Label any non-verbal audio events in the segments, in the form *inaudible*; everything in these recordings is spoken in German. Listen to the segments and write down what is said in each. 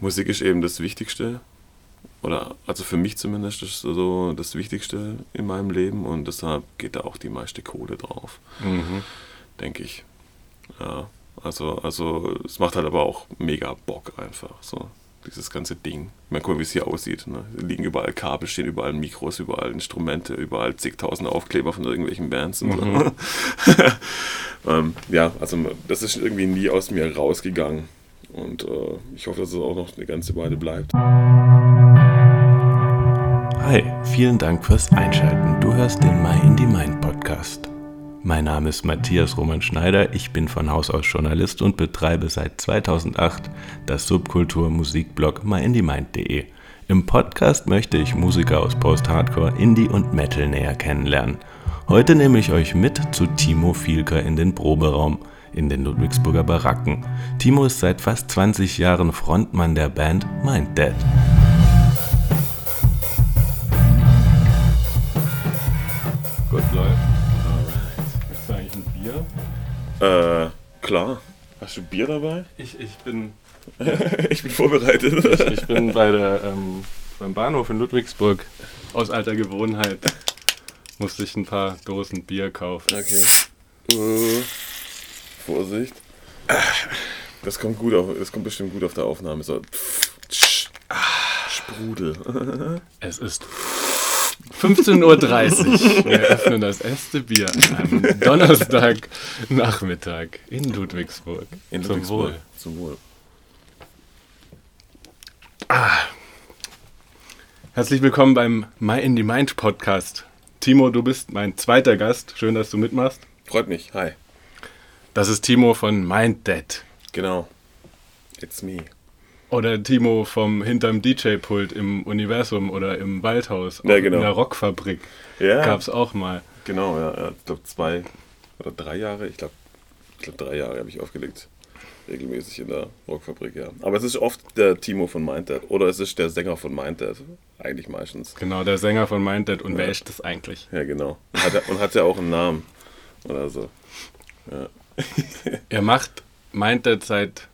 Musik ist eben das Wichtigste. Oder also für mich zumindest ist so das Wichtigste in meinem Leben und deshalb geht da auch die meiste Kohle drauf. Mhm. Denke ich. Ja. Also, also es macht halt aber auch mega Bock einfach. So dieses ganze Ding. Ich meine, guck mal, wie es hier aussieht. Ne? Liegen überall Kabel, stehen überall Mikros, überall Instrumente, überall zigtausend Aufkleber von irgendwelchen Bands. Und Mhm. so. *laughs* ähm, ja, also das ist irgendwie nie aus mir rausgegangen. Und äh, ich hoffe, dass es auch noch eine ganze Weile bleibt. Hi, vielen Dank fürs Einschalten. Du hörst den My Indie Mind Podcast. Mein Name ist Matthias Roman Schneider, ich bin von Haus aus Journalist und betreibe seit 2008 das Subkultur-Musikblog myindiemind.de. Im Podcast möchte ich Musiker aus Post-Hardcore, Indie und Metal näher kennenlernen. Heute nehme ich euch mit zu Timo Fielker in den Proberaum in den Ludwigsburger Baracken. Timo ist seit fast 20 Jahren Frontmann der Band Mind Dead. Gut läuft. Möchtest du eigentlich ein Bier? Äh, klar. Hast du Bier dabei? Ich, ich, bin, *laughs* ich bin vorbereitet. ich, ich bin bei der, ähm, beim Bahnhof in Ludwigsburg. Aus alter Gewohnheit musste ich ein paar Dosen Bier kaufen. Okay. Äh, Vorsicht. Das kommt gut auf, das kommt bestimmt gut auf der Aufnahme. So. Sprudel. *laughs* Es ist 15.30 Uhr. Wir öffnen das erste Bier am Donnerstagnachmittag in Ludwigsburg. In Zum Ludwigsburg. Wohl. Zum Wohl. Herzlich willkommen beim My Indie Mind Podcast. Timo, du bist mein zweiter Gast. Schön, dass du mitmachst. Freut mich. Hi. Das ist Timo von Mind Dead. Genau. It's me. Oder Timo vom hinterm DJ-Pult im Universum oder im Waldhaus. Ja, genau. In der Rockfabrik. Ja. Gab's auch mal. Genau, ja. ja. Ich glaube zwei oder drei Jahre. Ich glaube, ich glaub, drei Jahre habe ich aufgelegt. Regelmäßig in der Rockfabrik, ja. Aber es ist oft der Timo von Minddead. Oder es ist der Sänger von Minddead. Eigentlich meistens. Genau, der Sänger von Mind Dead. Und wer ist das eigentlich? Ja, genau. Und hat, er- und hat ja auch einen Namen. Oder so. *laughs* Er macht Mind Dead seit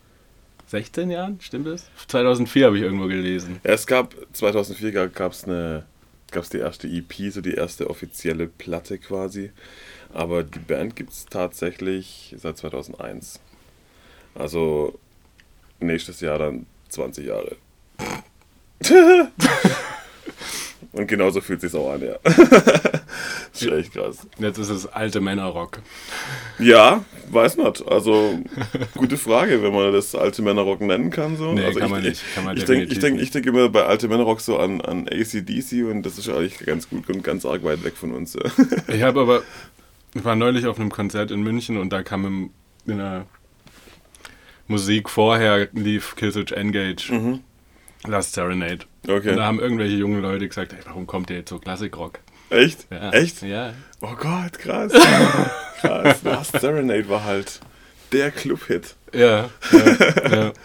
16 Jahren, stimmt das? 2004 habe ich irgendwo gelesen. Ja, es gab 2004 gab es eine gab's die erste EP, so die erste offizielle Platte quasi. Aber die Band gibt es tatsächlich seit 2001. Also nächstes Jahr dann 20 Jahre. *laughs* *laughs* Und genauso fühlt sich auch an, ja. das *laughs* ist echt krass. Jetzt ist es alte Männerrock. Ja, weiß nicht. Also, gute Frage, wenn man das alte Männerrock nennen kann. So. Nee, also kann ich, man nicht. Kann man ich denke ich denk, ich denk immer bei alte Männerrock so an, an ACDC und das ist eigentlich ganz gut und ganz arg weit weg von uns. ja. *laughs* Ich habe aber, ich war neulich auf einem Konzert in München und da kam im, in der Musik vorher lief Killswitch Engage, Last Serenade. Und da Okay. haben irgendwelche jungen Leute gesagt, ey, warum kommt ihr jetzt so Klassikrock? Echt? Ja. Echt? Ja. Oh Gott, krass. *laughs* krass. Last Serenade war halt der Club-Hit. Ja. ja, ja. *laughs*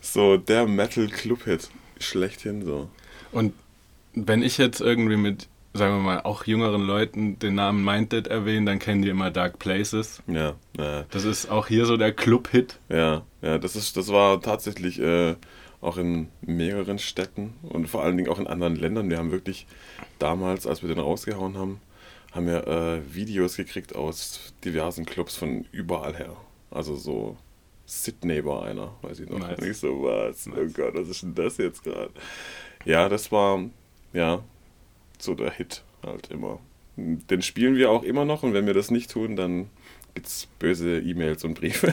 So, der Metal-Club-Hit. Schlechthin so. Und wenn ich jetzt irgendwie mit, sagen wir mal, auch jüngeren Leuten den Namen Minded erwähne, dann kennen die immer Dark Places. Ja, ja. Das ist auch hier so der Club-Hit. Ja, ja, das ist, das war tatsächlich äh, auch in mehreren Städten und vor allen Dingen auch in anderen Ländern. Wir haben wirklich damals, als wir den rausgehauen haben, haben wir äh, Videos gekriegt aus diversen Clubs von überall her. Also so Sydney war einer, weiß ich noch. Nice. Und ich so, was? Oh Gott, was ist denn das jetzt gerade? Ja, das war, ja, so der Hit halt immer. Den spielen wir auch immer noch und wenn wir das nicht tun, dann gibt's böse E-Mails und Briefe.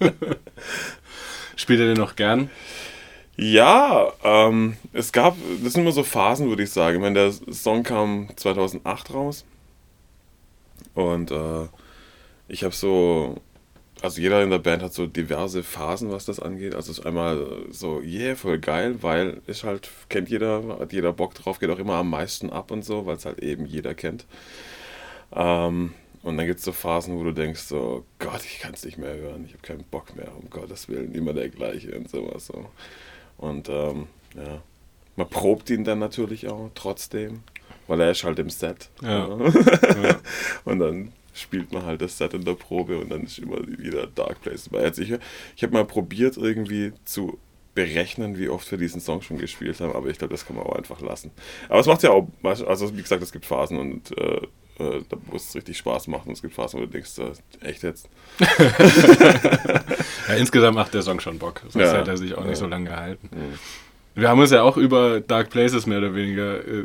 *laughs* Spielt ihr den noch gern? Ja, ähm, es gab, das sind immer so Phasen, würde ich sagen. Ich meine, der Song kam 2008 raus und äh, ich habe so, also jeder in der Band hat so diverse Phasen, was das angeht. Also es ist einmal so, yeah, voll geil, weil ist halt, kennt jeder, hat jeder Bock drauf, geht auch immer am meisten ab und so, weil es halt eben jeder kennt. Ähm, und dann gibt es so Phasen, wo du denkst so, Gott, ich kann es nicht mehr hören, ich habe keinen Bock mehr, um Gottes Willen, immer der gleiche und sowas so. Und ähm, ja, man probt ihn dann natürlich auch trotzdem, weil er ist halt im Set. Ja. Ja. *laughs* und dann spielt man halt das Set in der Probe und dann ist immer wieder Dark Place dabei. Also ich, ich habe mal probiert irgendwie zu berechnen, wie oft wir diesen Song schon gespielt haben, aber ich glaube, das kann man auch einfach lassen. Aber es macht ja auch, also wie gesagt, es gibt Phasen und äh, äh, wo es richtig Spaß macht und es gibt Phasen, wo du denkst, äh, echt jetzt? *laughs* ja, insgesamt macht der Song schon Bock, sonst ja. hätte er sich auch nicht so lange gehalten. Mhm. Wir haben uns ja auch über Dark Places mehr oder weniger äh,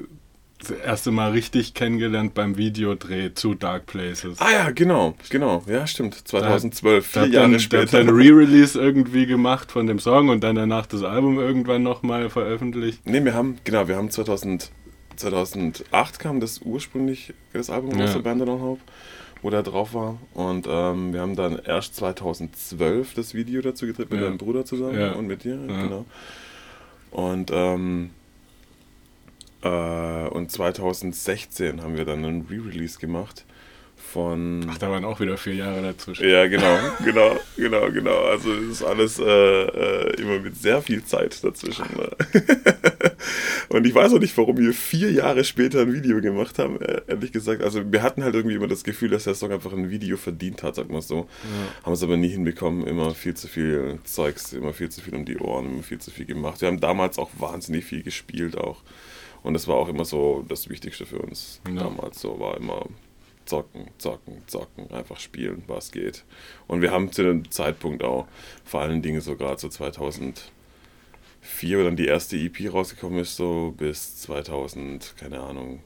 das erste Mal richtig kennengelernt beim Videodreh zu Dark Places. Ah ja, genau, genau. Ja, stimmt. 2012, da, vier Jahre dann, später. Da dann ein Re-Release irgendwie gemacht von dem Song und dann danach das Album irgendwann nochmal veröffentlicht. Ne, wir haben, genau, wir haben 2000, 2008 kam das ursprünglich, das Album ja. aus der Band Hope, wo der drauf war. Und ähm, wir haben dann erst 2012 das Video dazu gedreht mit ja. deinem Bruder zusammen ja. und mit dir, ja. genau. Und, ähm, äh, und 2016 haben wir dann einen Re-Release gemacht von. Ach, da waren auch wieder vier Jahre dazwischen. Ja, genau, genau, genau, genau. Also es ist alles äh, äh, immer mit sehr viel Zeit dazwischen. Ne? *laughs* und ich weiß auch nicht, warum wir vier Jahre später ein Video gemacht haben, äh, ehrlich gesagt. Also wir hatten halt irgendwie immer das Gefühl, dass der Song einfach ein Video verdient hat, sag mal so. Ja. Haben es aber nie hinbekommen, immer viel zu viel Zeugs, immer viel zu viel um die Ohren, immer viel zu viel gemacht. Wir haben damals auch wahnsinnig viel gespielt auch. Und das war auch immer so das Wichtigste für uns ja. damals. So war immer zocken, zocken, zocken, einfach spielen, was geht. Und wir haben zu dem Zeitpunkt auch vor allen Dingen so gerade so 2004, wo dann die erste EP rausgekommen ist, so bis 2000, keine Ahnung,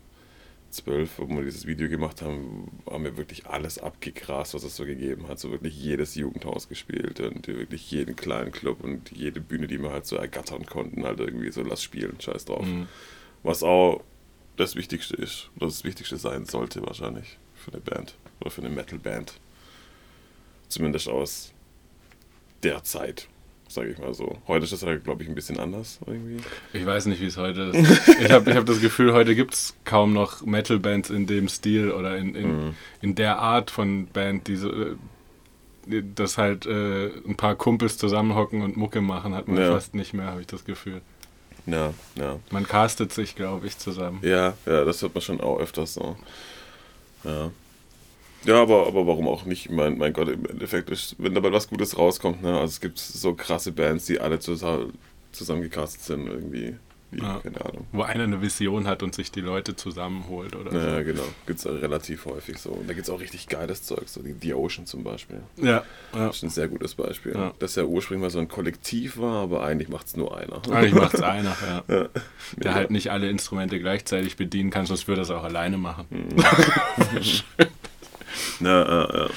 12, wo wir dieses Video gemacht haben, haben wir wirklich alles abgegrast, was es so gegeben hat. So wirklich jedes Jugendhaus gespielt und wirklich jeden kleinen Club und jede Bühne, die wir halt so ergattern konnten, halt irgendwie so lass spielen, scheiß drauf. Mhm. Was auch das Wichtigste ist, oder das Wichtigste sein sollte wahrscheinlich für eine Band oder für eine Metal-Band. Zumindest aus der Zeit, sage ich mal so. Heute ist das, halt, glaube ich, ein bisschen anders irgendwie. Ich weiß nicht, wie es heute ist. *laughs* ich habe ich hab das Gefühl, heute gibt es kaum noch Metal-Bands in dem Stil oder in, in, mhm. in der Art von Band, die so, äh, dass halt äh, ein paar Kumpels zusammenhocken und Mucke machen, hat man ja. fast nicht mehr, habe ich das Gefühl. Ja, ja. Man castet sich, glaube ich, zusammen. Ja, ja, das hört man schon auch öfters so. Ja. Ja, aber, aber warum auch nicht? Mein, mein Gott, im Endeffekt, ist, wenn dabei was Gutes rauskommt, ne? Also es gibt so krasse Bands, die alle zusammen, zusammengecastet sind irgendwie. Wie, ja. Keine Ahnung. Wo einer eine Vision hat und sich die Leute zusammenholt oder ja, so. Ja, genau. Gibt es relativ häufig so. Und da gibt es auch richtig geiles Zeug, so die The Ocean zum Beispiel. Ja. ja. Das ist ein sehr gutes Beispiel. Ja. Das ja ursprünglich mal so ein Kollektiv war, aber eigentlich macht es nur einer. Eigentlich macht es einer, ja. *laughs* ja. Der halt nicht alle Instrumente gleichzeitig bedienen kann, sonst würde er es auch alleine machen. Mhm. *laughs* ja, ja, ja.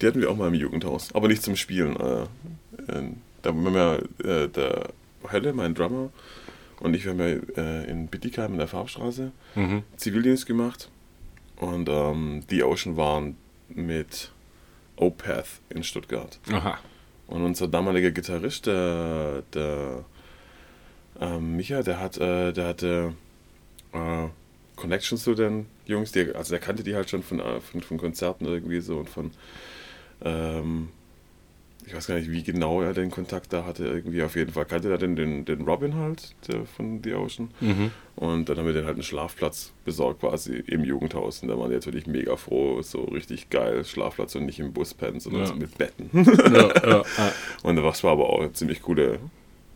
Die hatten wir auch mal im Jugendhaus, aber nicht zum Spielen. Äh, da haben wir äh, der Hölle, mein Drummer, und ich, wir haben ja äh, in Bittigheim in der Farbstraße mhm. Zivildienst gemacht. Und ähm, die Ocean waren mit Opeth in Stuttgart. Aha. Und unser damaliger Gitarrist, der, der ähm, Micha, der hat, äh, der hatte äh, Connections zu den Jungs, die, also der kannte die halt schon von, äh, von, von Konzerten irgendwie so und von ähm, ich weiß gar nicht, wie genau er den Kontakt da hatte. Irgendwie auf jeden Fall kannte er den, den, den Robin halt der von The Ocean. Mhm. Und dann haben wir den halt einen Schlafplatz besorgt, quasi im Jugendhaus. Und da waren die natürlich mega froh, so richtig geil Schlafplatz und nicht im Bus pennen, sondern ja. so mit Betten. ja, ja, *laughs* und das war aber auch eine ziemlich coole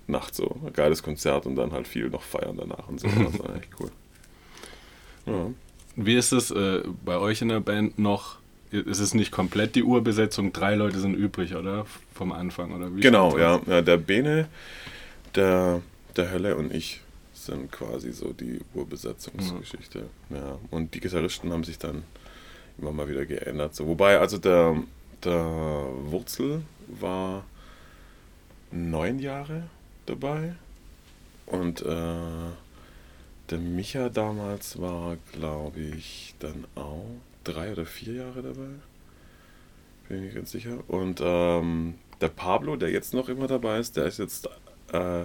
Nacht, so ein geiles Konzert und dann halt viel noch feiern danach und so. Das war *laughs* echt cool. Wie ist es äh, bei euch in der Band noch? Es ist nicht komplett die Urbesetzung, drei Leute sind übrig, oder? Vom Anfang, oder wie? Genau, ja. ja. Der Bene, der, der Hölle und ich sind quasi so die Urbesetzungsgeschichte. Mhm. Ja. Und die Gitarristen haben sich dann immer mal wieder geändert. So. Wobei, also der, der Wurzel war neun Jahre dabei und äh, der Micha damals war, glaube ich, dann auch drei oder vier Jahre dabei. Bin ich nicht ganz sicher. Und ähm, der Pablo, der jetzt noch immer dabei ist, der ist jetzt äh,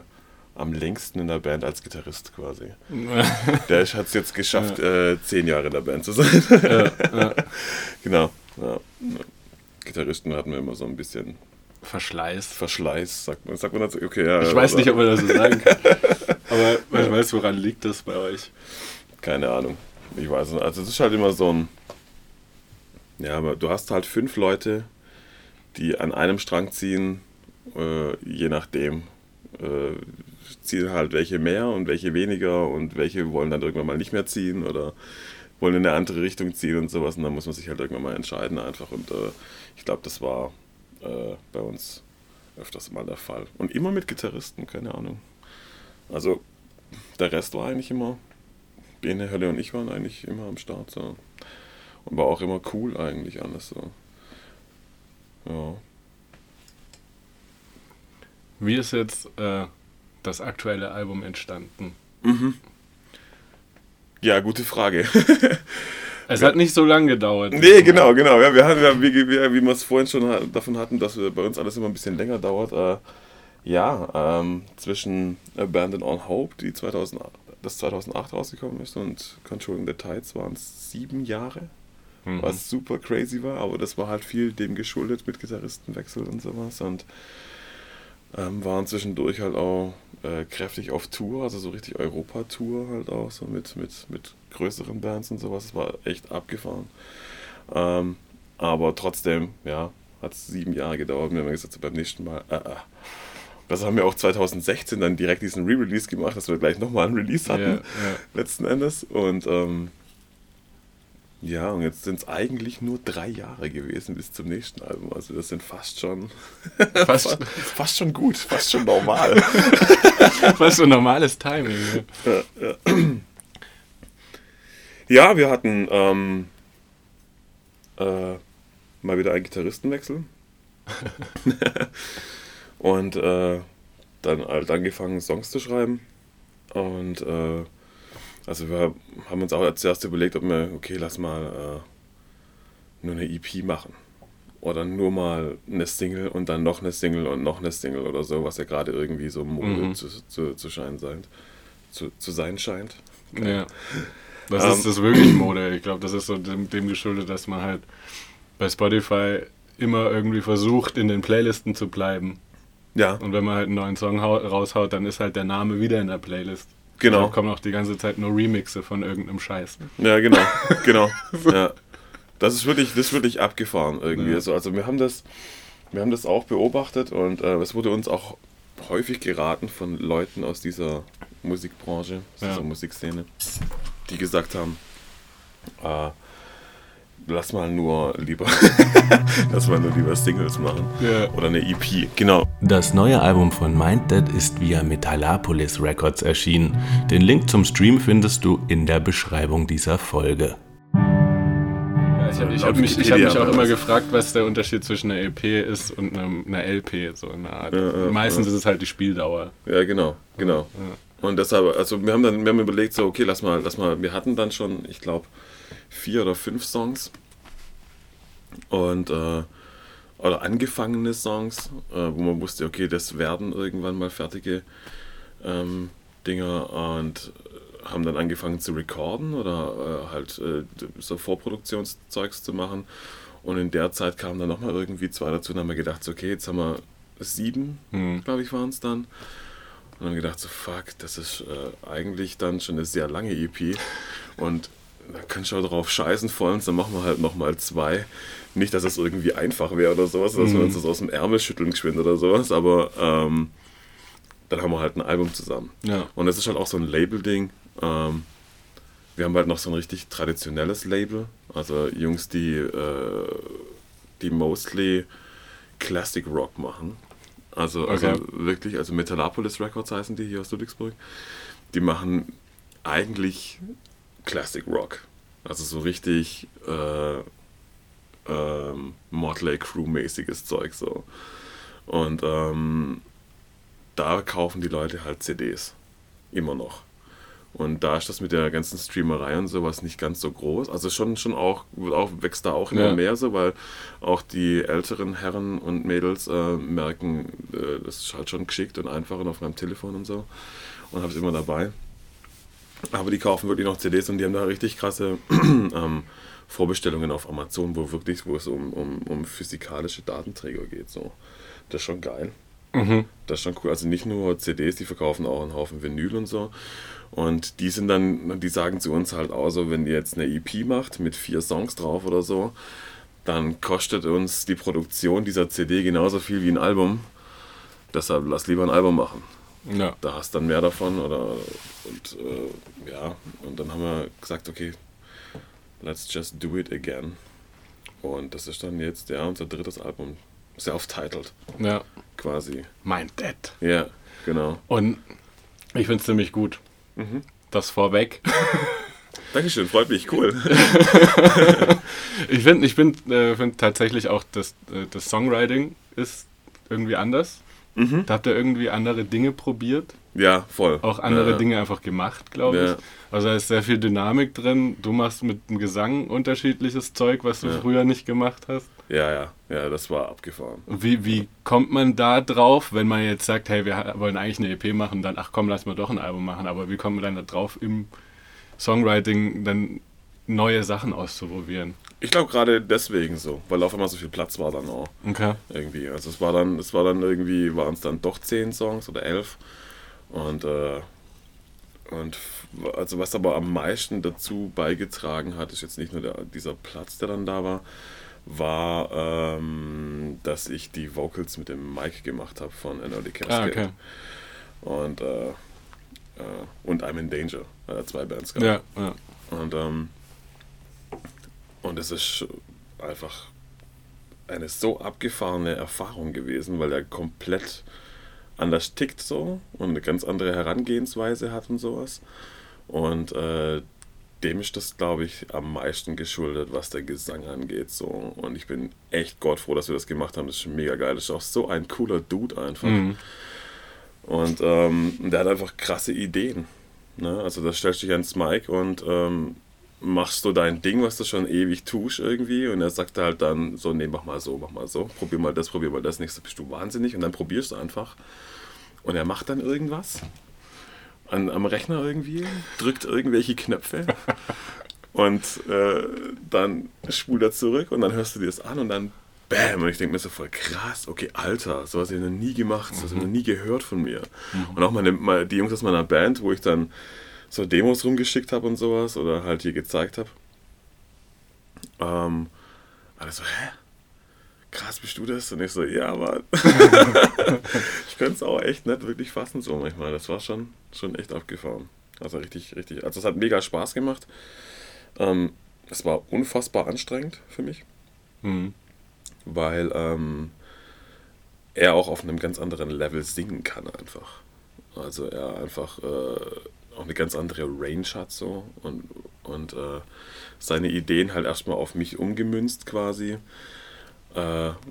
am längsten in der Band als Gitarrist quasi. *laughs* der hat es jetzt geschafft, ja. äh, zehn Jahre in der Band zu sein. ja, ja. *laughs* Genau. Gitarristen hatten wir immer so ein bisschen Verschleiß. Verschleiß, sagt man, sagt man dazu. Okay, ja, ich weiß nicht, ob man das so sagen kann. *laughs* Aber man weiß, woran liegt das bei euch? Keine Ahnung. Ich weiß nicht. Also es ist halt immer so ein ja, aber du hast halt fünf Leute, die an einem Strang ziehen, äh, je nachdem. äh, ziehen halt welche mehr und welche weniger und welche wollen dann irgendwann mal nicht mehr ziehen oder wollen in eine andere Richtung ziehen und sowas. Und dann muss man sich halt irgendwann mal entscheiden einfach. Und äh, ich glaube, das war äh, bei uns öfters mal der Fall. Und immer mit Gitarristen, keine Ahnung. Also der Rest war eigentlich immer, Bene, Hölle und ich waren eigentlich immer am Start. So. War auch immer cool eigentlich alles so. Ja. Wie ist jetzt äh, das aktuelle Album entstanden? Mhm. Ja, gute Frage. *laughs* es hat nicht so lange gedauert. Nee, genau, genau. Ja, wir haben, ja, wie, wie, wie wir es vorhin schon davon hatten, dass bei uns alles immer ein bisschen länger dauert. Äh, ja, ähm, zwischen Abandon on Hope, die 2008, das 2008 rausgekommen ist, und Controlling the Tides waren es sieben Jahre. Mhm. Was super crazy war, aber das war halt viel dem geschuldet mit Gitarristenwechsel und sowas. Und ähm, waren zwischendurch halt auch äh, kräftig auf Tour, also so richtig Europa-Tour halt auch, so mit, mit, mit größeren Bands und sowas. Es war echt abgefahren. Ähm, aber trotzdem, ja, hat es sieben Jahre gedauert. Wir haben gesagt, so beim nächsten Mal, äh, äh. Das haben wir auch 2016 dann direkt diesen Re-Release gemacht, dass wir gleich nochmal einen Release hatten, yeah, yeah. letzten Endes. Und ähm, ja, und jetzt sind es eigentlich nur drei Jahre gewesen bis zum nächsten Album. Also das sind fast schon *laughs* fast, fast schon gut, fast schon normal. *laughs* fast schon normales Timing. Ja, ja. ja wir hatten ähm, äh, mal wieder einen Gitarristenwechsel. *laughs* und äh, dann halt angefangen, Songs zu schreiben. Und äh, also wir haben uns auch zuerst überlegt, ob wir, okay, lass mal äh, nur eine EP machen. Oder nur mal eine Single und dann noch eine Single und noch eine Single oder so, was ja gerade irgendwie so Mode mhm. zu, zu, zu, scheinen sein, zu, zu sein scheint. Okay. Ja. Das um, ist das wirklich Mode. Ich glaube, das ist so dem, dem geschuldet, dass man halt bei Spotify immer irgendwie versucht, in den Playlisten zu bleiben. Ja. Und wenn man halt einen neuen Song raushaut, dann ist halt der Name wieder in der Playlist. Genau. Da kommen auch die ganze Zeit nur Remixe von irgendeinem Scheiß. Ja, genau, *laughs* genau. ja. Das ist wirklich, das ist wirklich abgefahren irgendwie. Ja. Also, also wir haben das, wir haben das auch beobachtet und äh, es wurde uns auch häufig geraten von Leuten aus dieser Musikbranche, aus ja. dieser Musikszene, die gesagt haben, äh, lass mal nur lieber, *laughs* lass mal nur lieber Singles machen. Yeah. Oder eine EP, genau. Das neue Album von Minddead ist via Metallopolis Records erschienen. Den Link zum Stream findest du in der Beschreibung dieser Folge. Ja, ich habe hab mich, hab mich auch immer gefragt, was der Unterschied zwischen einer EP ist und einer, einer LP. So eine Art. Ja, ja, Meistens ist es halt die Spieldauer. Ja, genau, genau. Und deshalb, also wir haben dann, wir haben überlegt, so, okay, lass mal, lass mal, wir hatten dann schon, ich glaube, vier oder fünf Songs und äh, oder angefangene Songs, äh, wo man wusste, okay, das werden irgendwann mal fertige ähm, Dinger und haben dann angefangen zu recorden oder äh, halt äh, so Vorproduktionszeugs zu machen. Und in der Zeit kamen dann nochmal irgendwie zwei dazu und haben wir gedacht, so, okay, jetzt haben wir sieben, mhm. glaube ich, waren es dann. Und dann gedacht, so, fuck, das ist äh, eigentlich dann schon eine sehr lange EP. Und da kannst du auch drauf scheißen vor uns, dann machen wir halt nochmal zwei. Nicht, dass das irgendwie einfach wäre oder sowas, dass mhm. wir uns das aus dem Ärmel schütteln geschwind oder sowas, aber ähm, dann haben wir halt ein Album zusammen. Ja. Und es ist halt auch so ein Label-Ding. Ähm, wir haben halt noch so ein richtig traditionelles Label. Also Jungs, die, äh, die mostly Classic Rock machen. Also, also okay. also wirklich, also Metallopolis Records heißen die hier aus Ludwigsburg. Die machen eigentlich Classic Rock. Also so richtig äh, ähm, Motley Crew-mäßiges Zeug so. Und ähm, da kaufen die Leute halt CDs. Immer noch. Und da ist das mit der ganzen Streamerei und sowas nicht ganz so groß. Also schon, schon auch, auch wächst da auch immer ja. mehr so, weil auch die älteren Herren und Mädels äh, merken, äh, das ist halt schon geschickt und einfach und auf meinem Telefon und so. Und habe es immer dabei. Aber die kaufen wirklich noch CDs und die haben da richtig krasse *clears throat* ähm, Vorbestellungen auf Amazon, wo wirklich, wo es um, um, um physikalische Datenträger geht. So. Das ist schon geil. Mhm. Das ist schon cool. Also nicht nur CDs, die verkaufen auch einen Haufen Vinyl und so. Und die sind dann, die sagen zu uns halt auch so, wenn ihr jetzt eine EP macht mit vier Songs drauf oder so, dann kostet uns die Produktion dieser CD genauso viel wie ein Album. Deshalb lass lieber ein Album machen. Ja. Da hast du dann mehr davon oder und äh, ja, und dann haben wir gesagt, okay, let's just do it again. Und das ist dann jetzt ja unser drittes Album. Self-titled. Ja. Quasi. Mein Dad. Ja, genau. Und ich finde es ziemlich gut. Mhm. Das vorweg. *laughs* Dankeschön, freut mich, cool. *laughs* ich finde ich find, äh, find tatsächlich auch, dass äh, das Songwriting ist irgendwie anders. Mhm. Da habt ihr irgendwie andere Dinge probiert. Ja, voll. Auch andere ja. Dinge einfach gemacht, glaube ja. ich. Also da ist sehr viel Dynamik drin. Du machst mit dem Gesang unterschiedliches Zeug, was du ja. früher nicht gemacht hast. Ja, ja, ja, das war abgefahren. Wie, wie kommt man da drauf, wenn man jetzt sagt, hey, wir wollen eigentlich eine EP machen, dann, ach komm, lass mal doch ein Album machen. Aber wie kommt man dann da drauf, im Songwriting dann neue Sachen auszuprobieren? Ich glaube gerade deswegen so, weil auf einmal so viel Platz war dann auch. Okay. Irgendwie. Also es war dann, es war dann irgendwie, waren es dann doch zehn Songs oder elf. Und, äh, und also was aber am meisten dazu beigetragen hat, ist jetzt nicht nur der, dieser Platz, der dann da war, war, ähm, dass ich die Vocals mit dem Mike gemacht habe von NOD Cascade. Ah, okay. Und, äh, äh, und I'm in Danger, er zwei Bands gab. Ja, ja. Und, ähm, und es ist einfach eine so abgefahrene Erfahrung gewesen, weil er komplett anders tickt so und eine ganz andere Herangehensweise hat und sowas. Und äh, dem ist das, glaube ich, am meisten geschuldet, was der Gesang angeht. So. Und ich bin echt Gott froh, dass wir das gemacht haben. Das ist mega geil. Das ist auch so ein cooler Dude einfach. Mhm. Und ähm, der hat einfach krasse Ideen. Ne? Also da stellst du dich ans Mike und ähm, machst du dein Ding, was du schon ewig tust irgendwie. Und er sagt halt dann so, nee, mach mal so, mach mal so. Probier mal das, probier mal das. Nächste bist du wahnsinnig. Und dann probierst du einfach. Und er macht dann irgendwas an, am Rechner irgendwie, drückt irgendwelche Knöpfe *laughs* und äh, dann spult er zurück und dann hörst du dir das an und dann Bam! Und ich denke mir so voll krass, okay, Alter, so was ich noch nie gemacht, so was ich noch nie gehört von mir. Mhm. Und auch meine, meine, die Jungs aus meiner Band, wo ich dann so Demos rumgeschickt habe und sowas oder halt hier gezeigt habe. Ähm, alle so, hä? krass, bist du das? Und ich so, ja, aber *laughs* ich könnte es auch echt nicht wirklich fassen so manchmal. Das war schon, schon echt abgefahren. Also richtig, richtig. Also es hat mega Spaß gemacht. Ähm, es war unfassbar anstrengend für mich. Mhm. Weil ähm, er auch auf einem ganz anderen Level singen kann einfach. Also er einfach äh, auch eine ganz andere Range hat so und, und äh, seine Ideen halt erstmal auf mich umgemünzt quasi äh,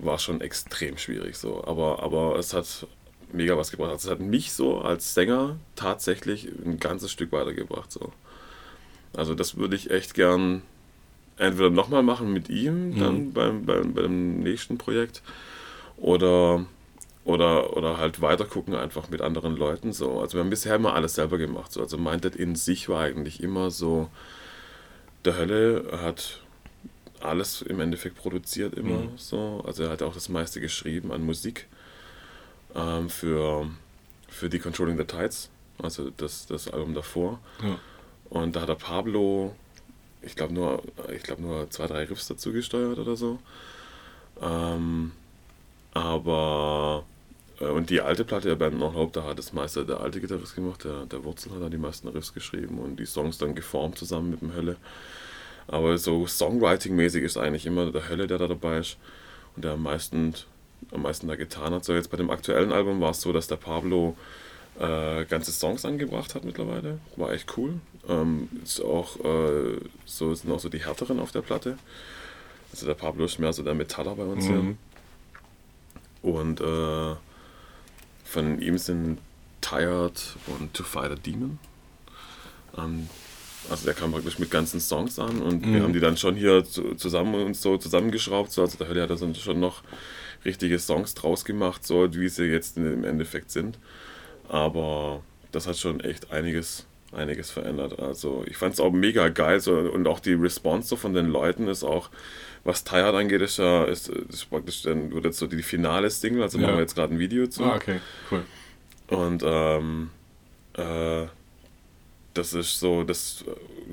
war schon extrem schwierig so. Aber, aber es hat mega was gebracht. Also es hat mich so als Sänger tatsächlich ein ganzes Stück weitergebracht. So. Also das würde ich echt gern entweder nochmal machen mit ihm, mhm. dann beim, beim, beim nächsten Projekt, oder, oder, oder halt weiter gucken einfach mit anderen Leuten. So. Also wir haben bisher immer alles selber gemacht. So. Also Minded in sich war eigentlich immer so, der Hölle hat alles im Endeffekt produziert immer mhm. so. Also er hat auch das meiste geschrieben an Musik ähm, für, für die Controlling the Tides, also das, das Album davor. Ja. Und da hat er Pablo, ich glaube nur, ich glaube nur zwei, drei Riffs dazu gesteuert oder so. Ähm, aber und die alte Platte der Band No Hope, da hat das meiste der alte Gitarrist gemacht, der, der Wurzel hat da die meisten Riffs geschrieben und die Songs dann geformt zusammen mit dem Hölle. Aber so Songwriting-mäßig ist eigentlich immer der Hölle, der da dabei ist und der am meisten, am meisten da getan hat. So jetzt bei dem aktuellen Album war es so, dass der Pablo äh, ganze Songs angebracht hat mittlerweile. War echt cool. Ähm, ist auch äh, so sind auch so die härteren auf der Platte. Also der Pablo ist mehr so der Metaller bei uns mhm. hier. Und äh, von ihm sind Tired und To Fight a Demon. Ähm, also der kam praktisch mit ganzen Songs an und mhm. wir haben die dann schon hier zusammen uns so zusammengeschraubt. So. Also der Hölle hat da schon noch richtige Songs draus gemacht, so wie sie jetzt im Endeffekt sind. Aber das hat schon echt einiges, einiges verändert. Also ich fand es auch mega geil so, und auch die Response so von den Leuten ist auch, was Tired angeht, ist ja ist, ist praktisch dann wird jetzt so die finale Single, also ja. machen wir jetzt gerade ein Video zu. Ah, okay, cool. Und ähm, äh, das ist so, das,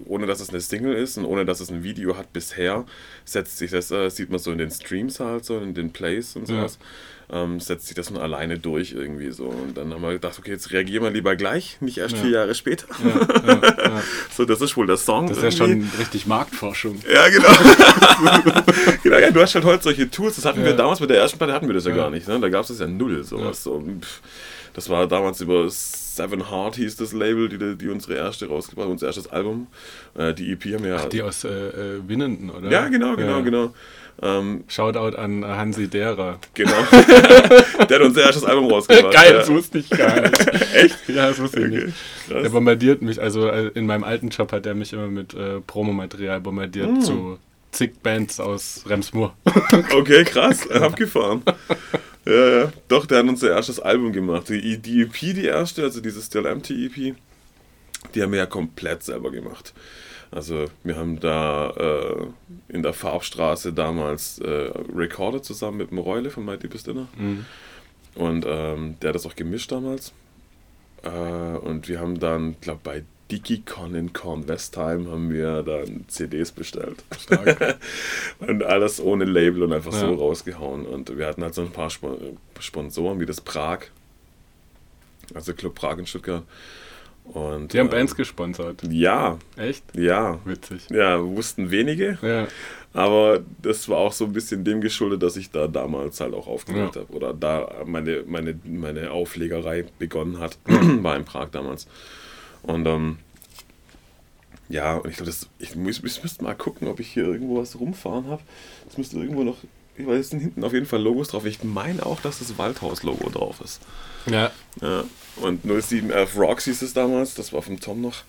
ohne dass es eine Single ist und ohne dass es ein Video hat bisher, setzt sich das, äh, sieht man so in den Streams halt, so in den Plays und sowas. Ja ähm, setzt sich das nur alleine durch irgendwie so. Und dann haben wir gedacht, okay, jetzt reagieren wir lieber gleich, nicht erst ja. vier Jahre später. Ja, *laughs* so, das ist wohl der Song. Das ist irgendwie. ja schon richtig Marktforschung. Ja, genau. *laughs* genau, ja, du hast halt heute solche Tools, das hatten wir damals mit der ersten Platte hatten wir das ja, gar nicht. Ne? Da gab es das ja null, sowas. So. Das war damals über Seven Heart hieß das Label, die, die unsere erste rausgebracht, unser erstes Album. Äh, die EP haben wir ja. Ach, die aus äh, äh, Winnenden, oder? Ja, genau, genau, genau. Ähm, Shoutout an Hansi Derer. Genau. *laughs* der hat unser erstes Album rausgebracht. Geil, das wusste ich gar nicht. *laughs* Echt? Ja, das wusste ich okay. nicht. Krass. Der bombardiert mich, also äh, in meinem alten Job hat er mich immer mit äh, Promomaterial bombardiert mm. zu zig Bands aus Remsmoor. okay, krass, abgefahren. *laughs* ja, ja, doch, der hat unser erstes Album gemacht. Die, die EP, die erste, also diese Still Empty EP, die haben wir ja komplett selber gemacht. Also wir haben da äh, in der Farbstraße damals äh, recorded zusammen mit dem Reule von My Deepest Dinner. Mhm. Und ähm, der hat das auch gemischt damals. Äh, und wir haben dann, glaube bei DigiCon in Kornwestheim haben wir dann CDs bestellt. *laughs* und alles ohne Label und einfach ja. so rausgehauen. Und wir hatten halt so ein paar Sponsoren wie das Prag, also Club Prag in Stuttgart. Und, die haben äh, Bands gesponsert. Ja. Echt? Ja. Witzig. Ja, wussten wenige. Ja. Aber das war auch so ein bisschen dem geschuldet, dass ich da damals halt auch aufgehört ja. habe. Oder da meine, meine, meine Auflegerei begonnen hat. *clears throat* war in Prag damals. Und ähm, ja, und ich glaube, ich, muss, ich müsste mal gucken, ob ich hier irgendwo was rumfahren habe. Es müsste irgendwo noch ich weiß, es sind hinten auf jeden Fall Logos drauf. Ich meine auch, dass das Waldhaus-Logo drauf ist. Ja. ja. Und 0711 Rocks hieß es damals, das war vom Tom noch.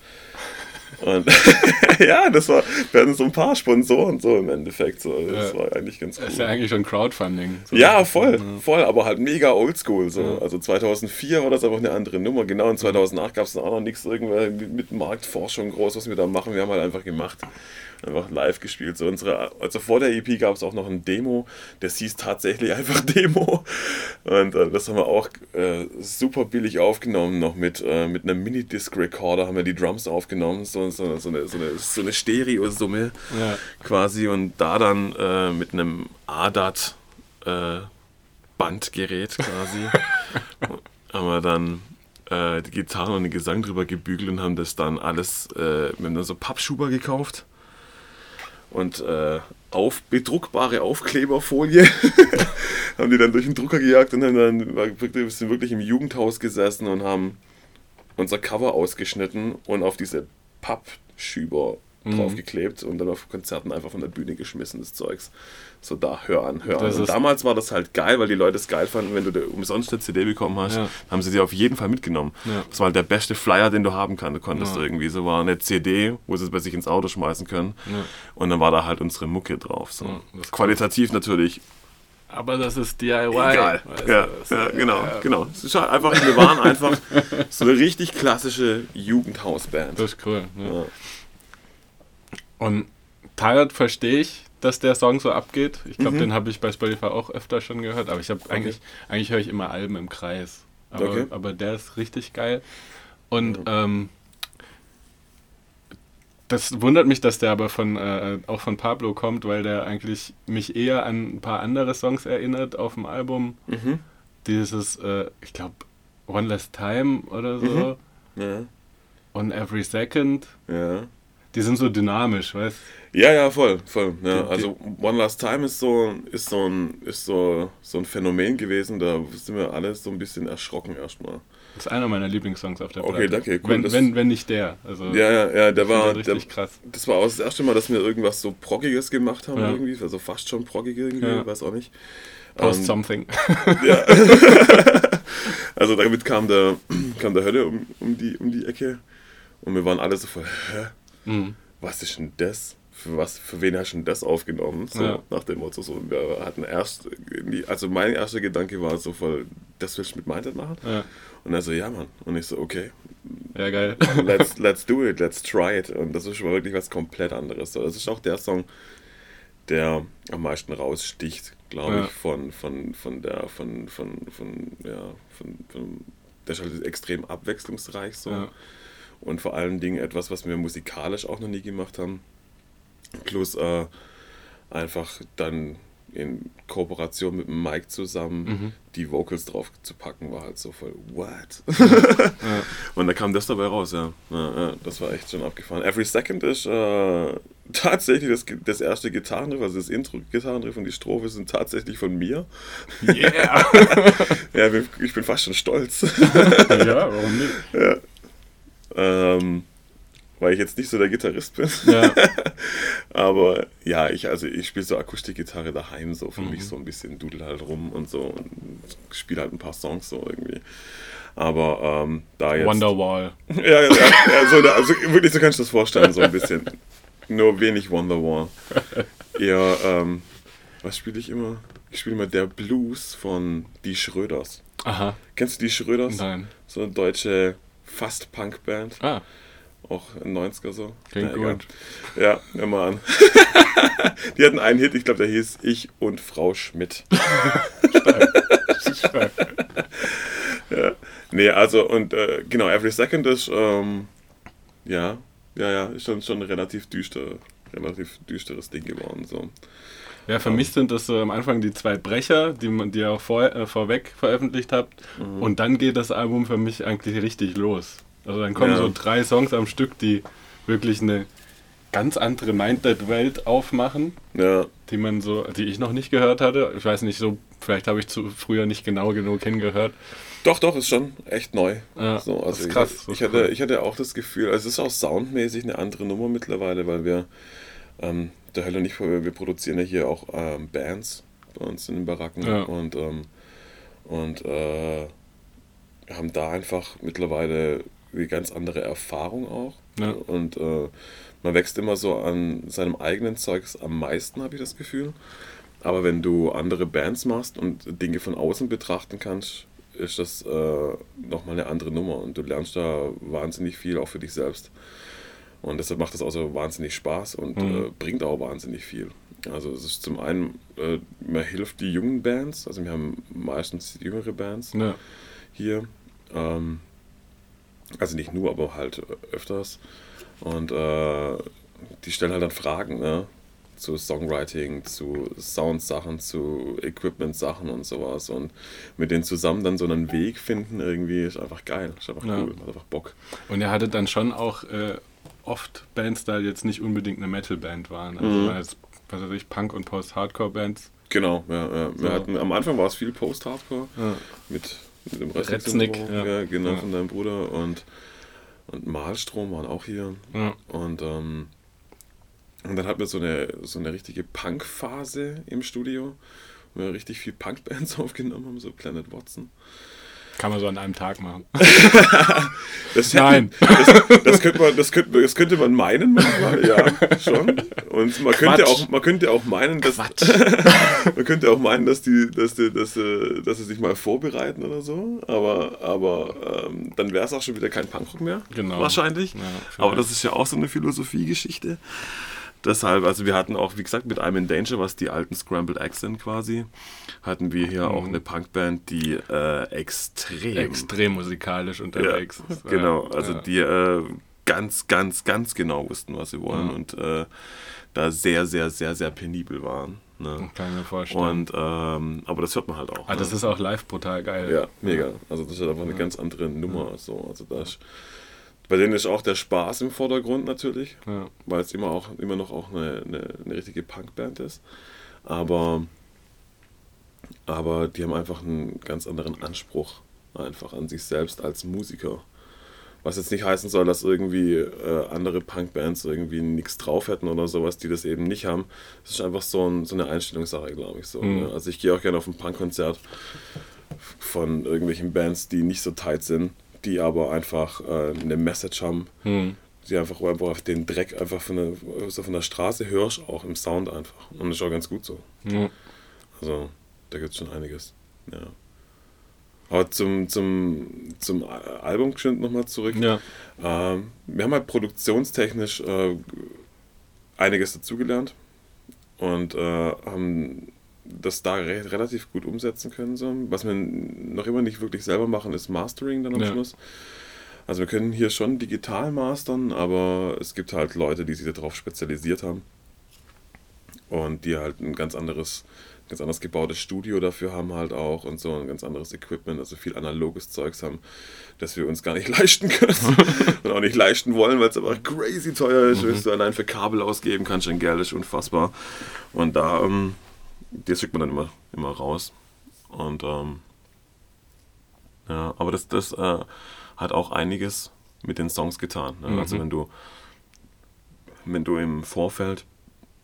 Und *laughs* ja, das war, wir hatten so ein paar Sponsoren so im Endeffekt. So. Das ja. war eigentlich ganz cool. Das ist ja eigentlich schon Crowdfunding. So. Ja, voll, ja. voll, aber halt mega oldschool. So. Ja. Also 2004 war das einfach eine andere Nummer. Genau in 2008 gab es auch noch nichts irgendwer mit Marktforschung groß, was wir da machen. Wir haben halt einfach gemacht einfach live gespielt. So unsere, also vor der EP gab es auch noch ein Demo, das hieß tatsächlich einfach *laughs* Demo. Und äh, das haben wir auch äh, super billig aufgenommen, noch mit, äh, mit einem Minidisc-Recorder haben wir die Drums aufgenommen, so, so, so eine, so eine, so eine Stereosumme ja. quasi und da dann äh, mit einem ADAT äh, Bandgerät quasi *laughs* haben wir dann äh, die Gitarre und den Gesang drüber gebügelt und haben das dann alles, äh, wir haben dann so Pappschuber gekauft und äh, auf bedruckbare Aufkleberfolie. *laughs* Haben die dann durch den Drucker gejagt und haben dann sind wirklich im Jugendhaus gesessen und haben unser Cover ausgeschnitten und auf diese Pappschüber mhm. draufgeklebt und dann auf Konzerten einfach von der Bühne geschmissen, das Zeugs. So da, hör an, hör an. Und damals war das halt geil, weil die Leute es geil fanden, wenn du umsonst eine CD bekommen hast, ja. haben sie dir auf jeden Fall mitgenommen. Ja. Das war halt der beste Flyer, den du haben kannst, du konntest ja. irgendwie. So war eine CD, wo sie es bei sich ins Auto schmeißen können. Und dann war da halt unsere Mucke drauf. So. Qualitativ natürlich aber das ist DIY. Egal. Ja, ja, genau, ja. genau. Es ist halt einfach, wir waren einfach so eine richtig klassische Jugendhausband. Das ist cool. Ja. Und Tired verstehe ich, dass der Song so abgeht. Ich glaube, mhm. den habe ich bei Spotify auch öfter schon gehört, aber ich habe okay. eigentlich, eigentlich höre ich immer Alben im Kreis. Aber, okay. aber der ist richtig geil. Und mhm. ähm, das wundert mich, dass der aber von äh, auch von Pablo kommt, weil der eigentlich mich eher an ein paar andere Songs erinnert auf dem Album. Mhm. Dieses, äh, ich glaube, One Last Time oder so. Mhm. Ja. On Every Second. Ja die sind so dynamisch, weißt Ja, ja, voll, voll. Ja. Die, also One Last Time ist so, ist so ein, ist so, so ein Phänomen gewesen, da sind wir alle so ein bisschen erschrocken erstmal. Das ist einer meiner Lieblingssongs auf der Platte. Okay, danke. Cool, wenn, wenn, wenn nicht der. Also, ja, ja, ja, der war richtig der, krass. Das war auch das erste Mal, dass wir irgendwas so Proggiges gemacht haben, ja. irgendwie. Also fast schon proggig irgendwie, ja. weiß auch nicht. Post um, ähm, something. Ja. *laughs* *laughs* also damit kam der, kam der Hölle um, um, die, um die Ecke und wir waren alle so voll, hä? Mhm. Was ist denn das? Für, was, für wen hast du denn das aufgenommen? So, ja. Nach dem Motto, so, wir hatten erst, also mein erster Gedanke war so voll, das willst du mit Minded machen? Ja. Und er so, ja, Mann. Und ich so, okay. Ja, geil. Let's, *laughs* let's do it, let's try it. Und das ist schon wirklich was komplett anderes. So, das ist auch der Song, der am meisten raussticht, glaube ja. ich, von, von, von der, von, von, von, ja, von, von, der ist halt extrem abwechslungsreich so. Ja. Und vor allen Dingen etwas, was wir musikalisch auch noch nie gemacht haben. Plus äh, einfach dann in Kooperation mit Mike zusammen mhm. die Vocals drauf zu packen, war halt so voll, what? *laughs* ja. Und da kam das dabei raus, ja. ja. Das war echt schon abgefahren. Every Second ist äh, *laughs* tatsächlich das, das erste Gitarrenriff, also das Intro-Gitarrenriff und die Strophe sind tatsächlich von mir. Yeah! *laughs* ja, ich bin fast schon stolz. ja, warum nicht? Ähm, weil ich jetzt nicht so der Gitarrist bin. Ja. *laughs* Aber ja, ich, also ich spiele so Akustikgitarre daheim, so für mhm. mich so ein bisschen dudel halt rum und so und spiele halt ein paar Songs so irgendwie. Aber ähm, da jetzt. Wonderwall. *laughs* ja, ja, ja, so, also wirklich, so kannst du das vorstellen, so ein bisschen. Nur wenig Wonderwall. *laughs* Eher, ähm, was spiele ich immer? Ich spiele immer der Blues von Die Schröders. Aha. Kennst du Die Schröders? Nein. So eine deutsche Fast-Punk-Band. Ah. Auch in 90er so. Klingt ja, gut. Ja, immer an. *laughs* die hatten einen Hit, ich glaube, der hieß Ich und Frau Schmidt. *laughs* Stark. ja. Nee, also und äh, genau, Every Second ist, ähm, ja, ja, ja, ist schon, schon relativ düster, relativ düsteres Ding geworden. So. Ja, für mich sind das so am Anfang die zwei Brecher, die man die ihr auch vor, äh, vorweg veröffentlicht habt. Mhm. Und dann geht das Album für mich eigentlich richtig los. Also dann kommen ja. so drei Songs am Stück, die wirklich eine ganz andere Minded-Welt aufmachen, ja. die man so, die ich noch nicht gehört hatte. Ich weiß nicht, so vielleicht habe ich zu früher nicht genau genug hingehört. Doch, doch, ist schon echt neu. Ja, so, also das ist krass. Ich, ich hatte, cool. ich hatte auch das Gefühl, also es ist auch soundmäßig eine andere Nummer mittlerweile, weil wir, ähm, der Hölle nicht, wir produzieren ja hier auch ähm, Bands bei uns in den Baracken ja. und, ähm, und äh, haben da einfach mittlerweile eine ganz andere Erfahrung auch. Ja. Und äh, man wächst immer so an seinem eigenen Zeugs am meisten, habe ich das Gefühl. Aber wenn du andere Bands machst und Dinge von außen betrachten kannst, ist das äh, nochmal eine andere Nummer und du lernst da wahnsinnig viel auch für dich selbst. Und deshalb macht das auch so wahnsinnig Spaß und mhm. äh, bringt auch wahnsinnig viel. Also es ist zum einen, äh, man hilft die jungen Bands, also wir haben meistens jüngere Bands ja. hier. Ähm, also nicht nur, aber halt öfters. Und äh, die stellen halt dann Fragen, ne? Zu Songwriting, zu Soundsachen, zu Equipment-Sachen und sowas. Und mit denen zusammen dann so einen Weg finden, irgendwie, ist einfach geil. Ist einfach ja. cool, hat einfach Bock. Und er hatte dann schon auch äh, oft Bands, da jetzt nicht unbedingt eine Metal-Band waren. Also mhm. als, was weiß ich, Punk- und Post-Hardcore-Bands. Genau, ja, ja. Wir hatten, am Anfang war es viel Post-Hardcore ja. mit mit dem Retznick, ja. ja. genau, von deinem Bruder und, und Malstrom waren auch hier. Ja. Und, ähm, und dann hatten wir so eine, so eine richtige Punk-Phase im Studio, wo wir richtig viel Punk-Bands *laughs* aufgenommen haben, so Planet Watson. Kann man so an einem Tag machen. *laughs* das Nein. Das, das, könnte man, das, könnte, das könnte man meinen manchmal, ja, schon. Und man könnte, auch, man könnte auch meinen, dass *laughs* man könnte auch meinen, dass die, dass die, dass, äh, dass sie sich mal vorbereiten oder so. Aber, aber ähm, dann wäre es auch schon wieder kein Punkrock mehr. Genau. Wahrscheinlich. Ja, aber das ist ja auch so eine Philosophiegeschichte. Deshalb, also wir hatten auch, wie gesagt, mit I'm in Danger, was die alten Scrambled Eggs sind quasi, hatten wir hier mhm. auch eine Punkband, die äh, extrem... Extrem musikalisch unterwegs ja, ist. Genau, also ja. die äh, ganz, ganz, ganz genau wussten, was sie wollen mhm. und äh, da sehr, sehr, sehr, sehr penibel waren. Ne? Kann ich mir vorstellen. Und, ähm, aber das hört man halt auch. Ah, ne? Das ist auch live brutal geil. Ja, mega. Also das ist halt einfach eine ganz andere Nummer. So. Also das bei denen ist auch der Spaß im Vordergrund natürlich, ja. weil es immer, auch, immer noch auch eine, eine, eine richtige Punkband ist. Aber, aber die haben einfach einen ganz anderen Anspruch einfach an sich selbst als Musiker. Was jetzt nicht heißen soll, dass irgendwie äh, andere Punkbands irgendwie nichts drauf hätten oder sowas, die das eben nicht haben. Es ist einfach so, ein, so eine Einstellungssache, glaube ich. So, mhm. ne? Also ich gehe auch gerne auf ein Punkkonzert von irgendwelchen Bands, die nicht so tight sind die aber einfach äh, eine Message haben. Hm. Die einfach, einfach auf den Dreck einfach von der, so von der Straße hörst, auch im Sound einfach. Und das ist auch ganz gut so. Hm. Also, da gibt es schon einiges. Ja. Aber zum, zum, zum Album nochmal zurück. Ja. Ähm, wir haben halt produktionstechnisch äh, einiges dazugelernt und äh, haben das da re relativ gut umsetzen können. So. Was wir noch immer nicht wirklich selber machen, ist Mastering dann am ja. Schluss. Also wir können hier schon digital mastern, aber es gibt halt Leute, die sich darauf spezialisiert haben und die halt ein ganz anderes, ganz anders gebautes Studio dafür haben halt auch und so ein ganz anderes Equipment, also viel analoges Zeugs haben, das wir uns gar nicht *laughs* leisten können *laughs* und auch nicht leisten wollen, weil es aber crazy teuer ist, mhm. du allein für Kabel ausgeben kannst, ein Geld ist unfassbar. Und da, ähm, das schickt man dann immer, immer raus. Und ähm, ja, aber das, das äh, hat auch einiges mit den Songs getan. Ne? Also mhm. Also wenn du, wenn du im Vorfeld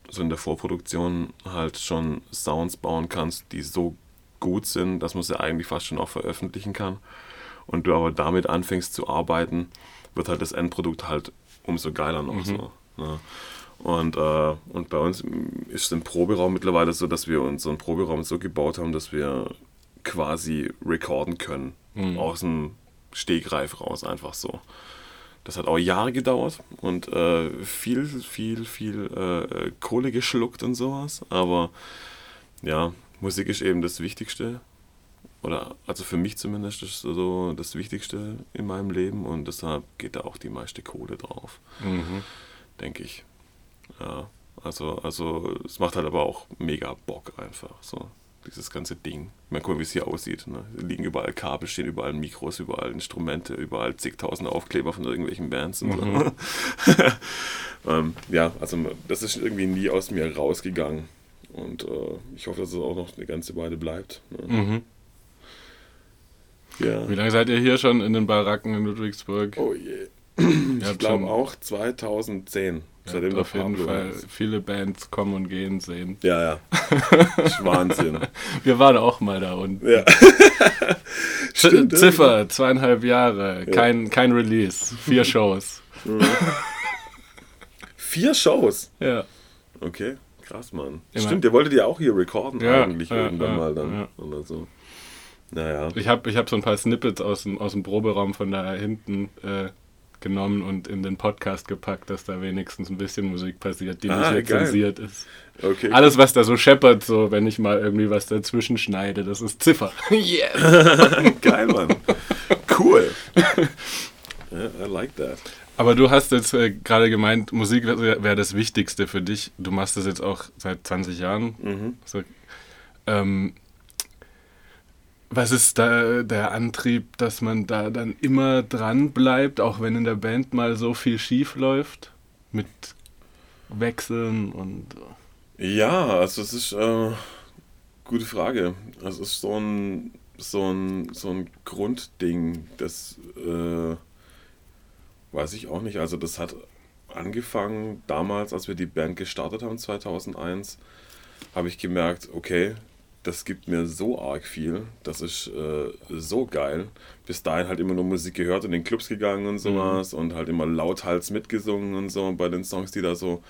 so in der Vorproduktion halt schon Sounds bauen kannst, die so gut sind, dass man sie eigentlich fast schon auch veröffentlichen kann. Und du aber damit anfängst zu arbeiten, wird halt das Endprodukt halt umso geiler noch mhm. so. Ne? Und, äh, und bei uns ist es im Proberaum mittlerweile so, dass wir unseren Proberaum so gebaut haben, dass wir quasi recorden können. Mhm. Aus dem Stegreif raus, einfach so. Das hat auch Jahre gedauert und äh, viel, viel, viel äh, Kohle geschluckt und sowas. Aber ja, Musik ist eben das Wichtigste. Oder also für mich zumindest ist so das Wichtigste in meinem Leben und deshalb geht da auch die meiste Kohle drauf. Mhm. Denke ich. Ja. Also, also es macht halt aber auch mega Bock einfach. So dieses ganze Ding. Mal gucken, wie es hier aussieht. Ne? liegen überall Kabel, stehen überall Mikros, überall Instrumente, überall zigtausend Aufkleber von irgendwelchen Bands. Und mhm. so. *laughs* ähm, ja, also das ist irgendwie nie aus mir rausgegangen. Und äh, ich hoffe, dass es auch noch eine ganze Weile bleibt. Ne? Mhm. Ja. Wie lange seid ihr hier schon in den Baracken in Ludwigsburg? Oh je. ich glaube auch 2010. Seitdem auf jeden Fall ist. viele Bands kommen und gehen sehen. Ja, ja. *laughs* Wahnsinn. Wir waren auch mal da unten. Ja. *laughs* Stimmt, Ziffer, zweieinhalb Jahre, kein, kein Release, vier Shows. vier Shows? Ja. Okay, krass, Mann. Immer. Stimmt, ihr wolltet ja auch hier recorden ja, eigentlich ja, irgendwann ja, mal dann oder so. Naja. Ich habe ich hab so ein paar Snippets aus dem, aus dem Proberaum von da hinten äh, genommen und in den Podcast gepackt, dass da wenigstens ein bisschen Musik passiert, die ah, nicht lizenziert ist. Okay. Alles, was da so scheppert, so wenn ich mal irgendwie was dazwischen schneide, das ist Ziffer. *laughs* yes! *laughs* Geil, Mann. Cool. yeah, I like that. Aber du hast jetzt äh, gerade gemeint, Musik wäre wär das Wichtigste für dich. Du machst das jetzt auch seit 20 Jahren. Mhm. So, ähm, was ist da der Antrieb, dass man da dann immer dran bleibt, auch wenn in der Band mal so viel schief läuft? Mit Wechseln und. Ja, also es ist äh, gute Frage. Also es ist so ein, so ein, so ein Grundding, das äh, weiß ich auch nicht. Also das hat angefangen damals, als wir die Band gestartet haben, 2001, habe ich gemerkt, okay, das gibt mir so arg viel. Das ist äh, so geil. Bis dahin halt immer nur Musik gehört, in den Clubs gegangen und sowas mhm. und halt immer lauthals mitgesungen und so bei den Songs, die da so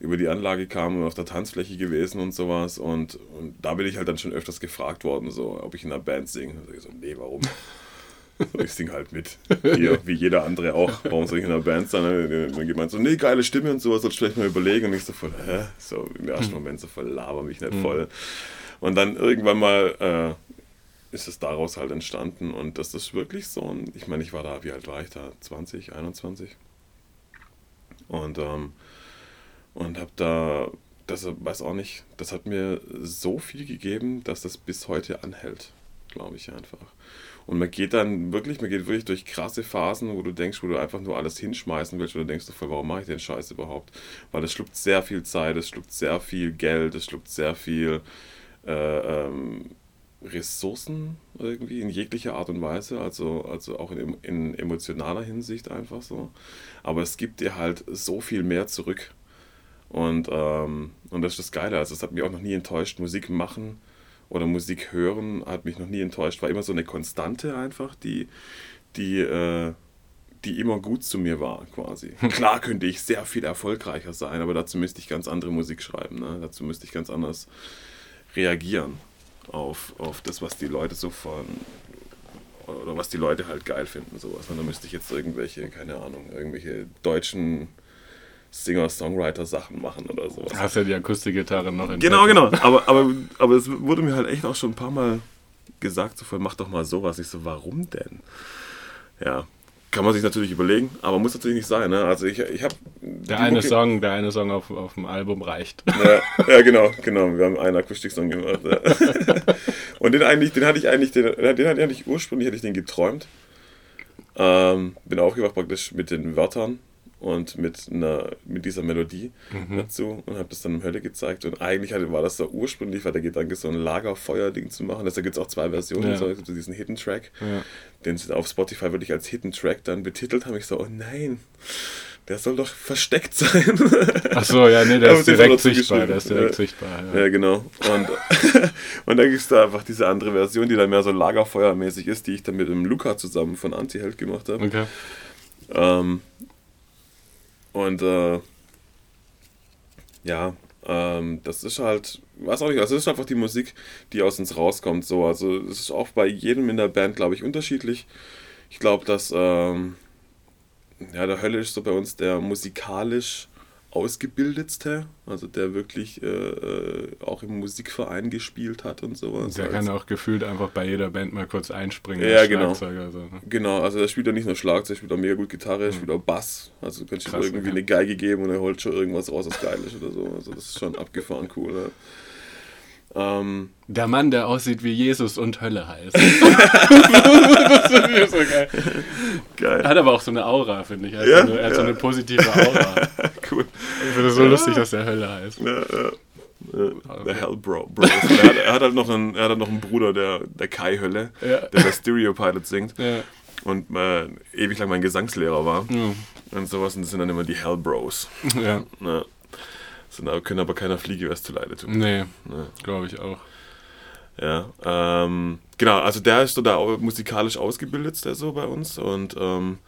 über die Anlage kamen und auf der Tanzfläche gewesen und sowas. Und, und da bin ich halt dann schon öfters gefragt worden, so, ob ich in einer Band singe. Da ich so, nee, warum? *laughs* ich singe halt mit. Hier, wie jeder andere auch. Warum soll ich in einer Band sein? Dann geht man so, nee, geile Stimme und sowas, du vielleicht mal überlegen. Und ich so voll, hä? So im ersten mhm. Moment so voll, laber mich nicht mhm. voll. Und dann irgendwann mal äh, ist es daraus halt entstanden. Und das ist wirklich so ein, ich meine, ich war da, wie alt war ich da? 20, 21? Und, ähm, und hab da, das weiß auch nicht, das hat mir so viel gegeben, dass das bis heute anhält, glaube ich einfach. Und man geht dann wirklich, man geht wirklich durch krasse Phasen, wo du denkst, wo du einfach nur alles hinschmeißen willst, wo du denkst, warum mache ich den Scheiß überhaupt? Weil es schluckt sehr viel Zeit, es schluckt sehr viel Geld, es schluckt sehr viel äh, ähm, Ressourcen irgendwie in jeglicher Art und Weise, also, also auch in, in emotionaler Hinsicht einfach so. Aber es gibt dir halt so viel mehr zurück. Und, ähm, und das ist das Geile. Also es hat mich auch noch nie enttäuscht. Musik machen oder Musik hören hat mich noch nie enttäuscht. War immer so eine Konstante einfach, die, die, äh, die immer gut zu mir war, quasi. *laughs* Klar könnte ich sehr viel erfolgreicher sein, aber dazu müsste ich ganz andere Musik schreiben. Ne? Dazu müsste ich ganz anders reagieren auf, auf das, was die Leute so von oder was die Leute halt geil finden, sowas. Und da müsste ich jetzt irgendwelche, keine Ahnung, irgendwelche deutschen Singer-Songwriter-Sachen machen oder sowas. Hast ja die Akustikgitarre noch in Genau, genau. Aber, aber, aber es wurde mir halt echt auch schon ein paar Mal gesagt, so mach doch mal sowas. Ich so, warum denn? Ja, Kann man sich natürlich überlegen, aber muss natürlich nicht sein. Ne? Also ich, ich habe der eine Mucke Song, der eine Song auf, auf dem Album reicht. Ja, ja, genau, genau. Wir haben einen Akustiksong gemacht. Ja. *laughs* Und den eigentlich, den hatte ich eigentlich, den, den hatte ich eigentlich ursprünglich hatte ich den geträumt. Ähm, bin aufgewacht praktisch mit den Wörtern und mit einer mit dieser Melodie mhm. dazu und habe das dann im Hölle gezeigt und eigentlich hatte, war das da ursprünglich war der Gedanke so ein Lagerfeuer-Ding zu machen. Also, da gibt es auch zwei Versionen, ja. so, diesen Hidden Track, ja. den sie auf Spotify wirklich als Hidden Track dann betitelt haben. Ich so, oh nein, der soll doch versteckt sein. Ach so, ja, nee, der *laughs* ist direkt sichtbar, der ist direkt ja, sichtbar. Ja, ja genau. Und, *laughs* und dann gibt es da einfach diese andere Version, die dann mehr so lagerfeuermäßig ist, die ich dann mit dem Luca zusammen von Anti-Held gemacht habe. Okay. Ähm, und äh, ja, ähm, das ist halt, weiß auch nicht, also das ist einfach die Musik, die aus uns rauskommt. So, also es ist auch bei jedem in der Band, glaube ich, unterschiedlich. Ich glaube, dass ähm, ja, der Hölle ist so bei uns der musikalisch ausgebildetste, also der wirklich äh, äh, auch im Musikverein gespielt hat und sowas. Der kann auch gefühlt einfach bei jeder Band mal kurz einspringen. Ja, genau. So, ne? Genau, also er spielt ja nicht nur Schlagzeug, er spielt auch mega gut Gitarre, er mhm. spielt auch Bass. Also du kannst ihm irgendwie okay. eine Geige geben und er holt schon irgendwas raus, was geil ist oder so. Also das ist schon abgefahren cool. Ja. Ähm, der Mann, der aussieht wie Jesus und Hölle heißt. *laughs* das ist so geil. geil. Er hat aber auch so eine Aura, finde ich. Er hat, ja? so, eine, er hat ja. so eine positive Aura. *laughs* cool. Ich finde es so ja. lustig, dass der Hölle heißt. Ja, ja. Der Hell Bro. Bros. er, hat, er, hat, halt noch einen, er hat halt noch einen Bruder, der, der Kai Hölle, ja. der bei Stereo Pilot singt. Und äh, ewig lang mein Gesangslehrer war. Und sowas. Und das sind dann immer die Hell Bros. Ja. Ja. Sind, können aber keiner Fliege was zu leide tun. Nee, nee. glaube ich auch. Ja, ähm, genau, also der ist so da musikalisch ausgebildet, der so bei uns und, ähm,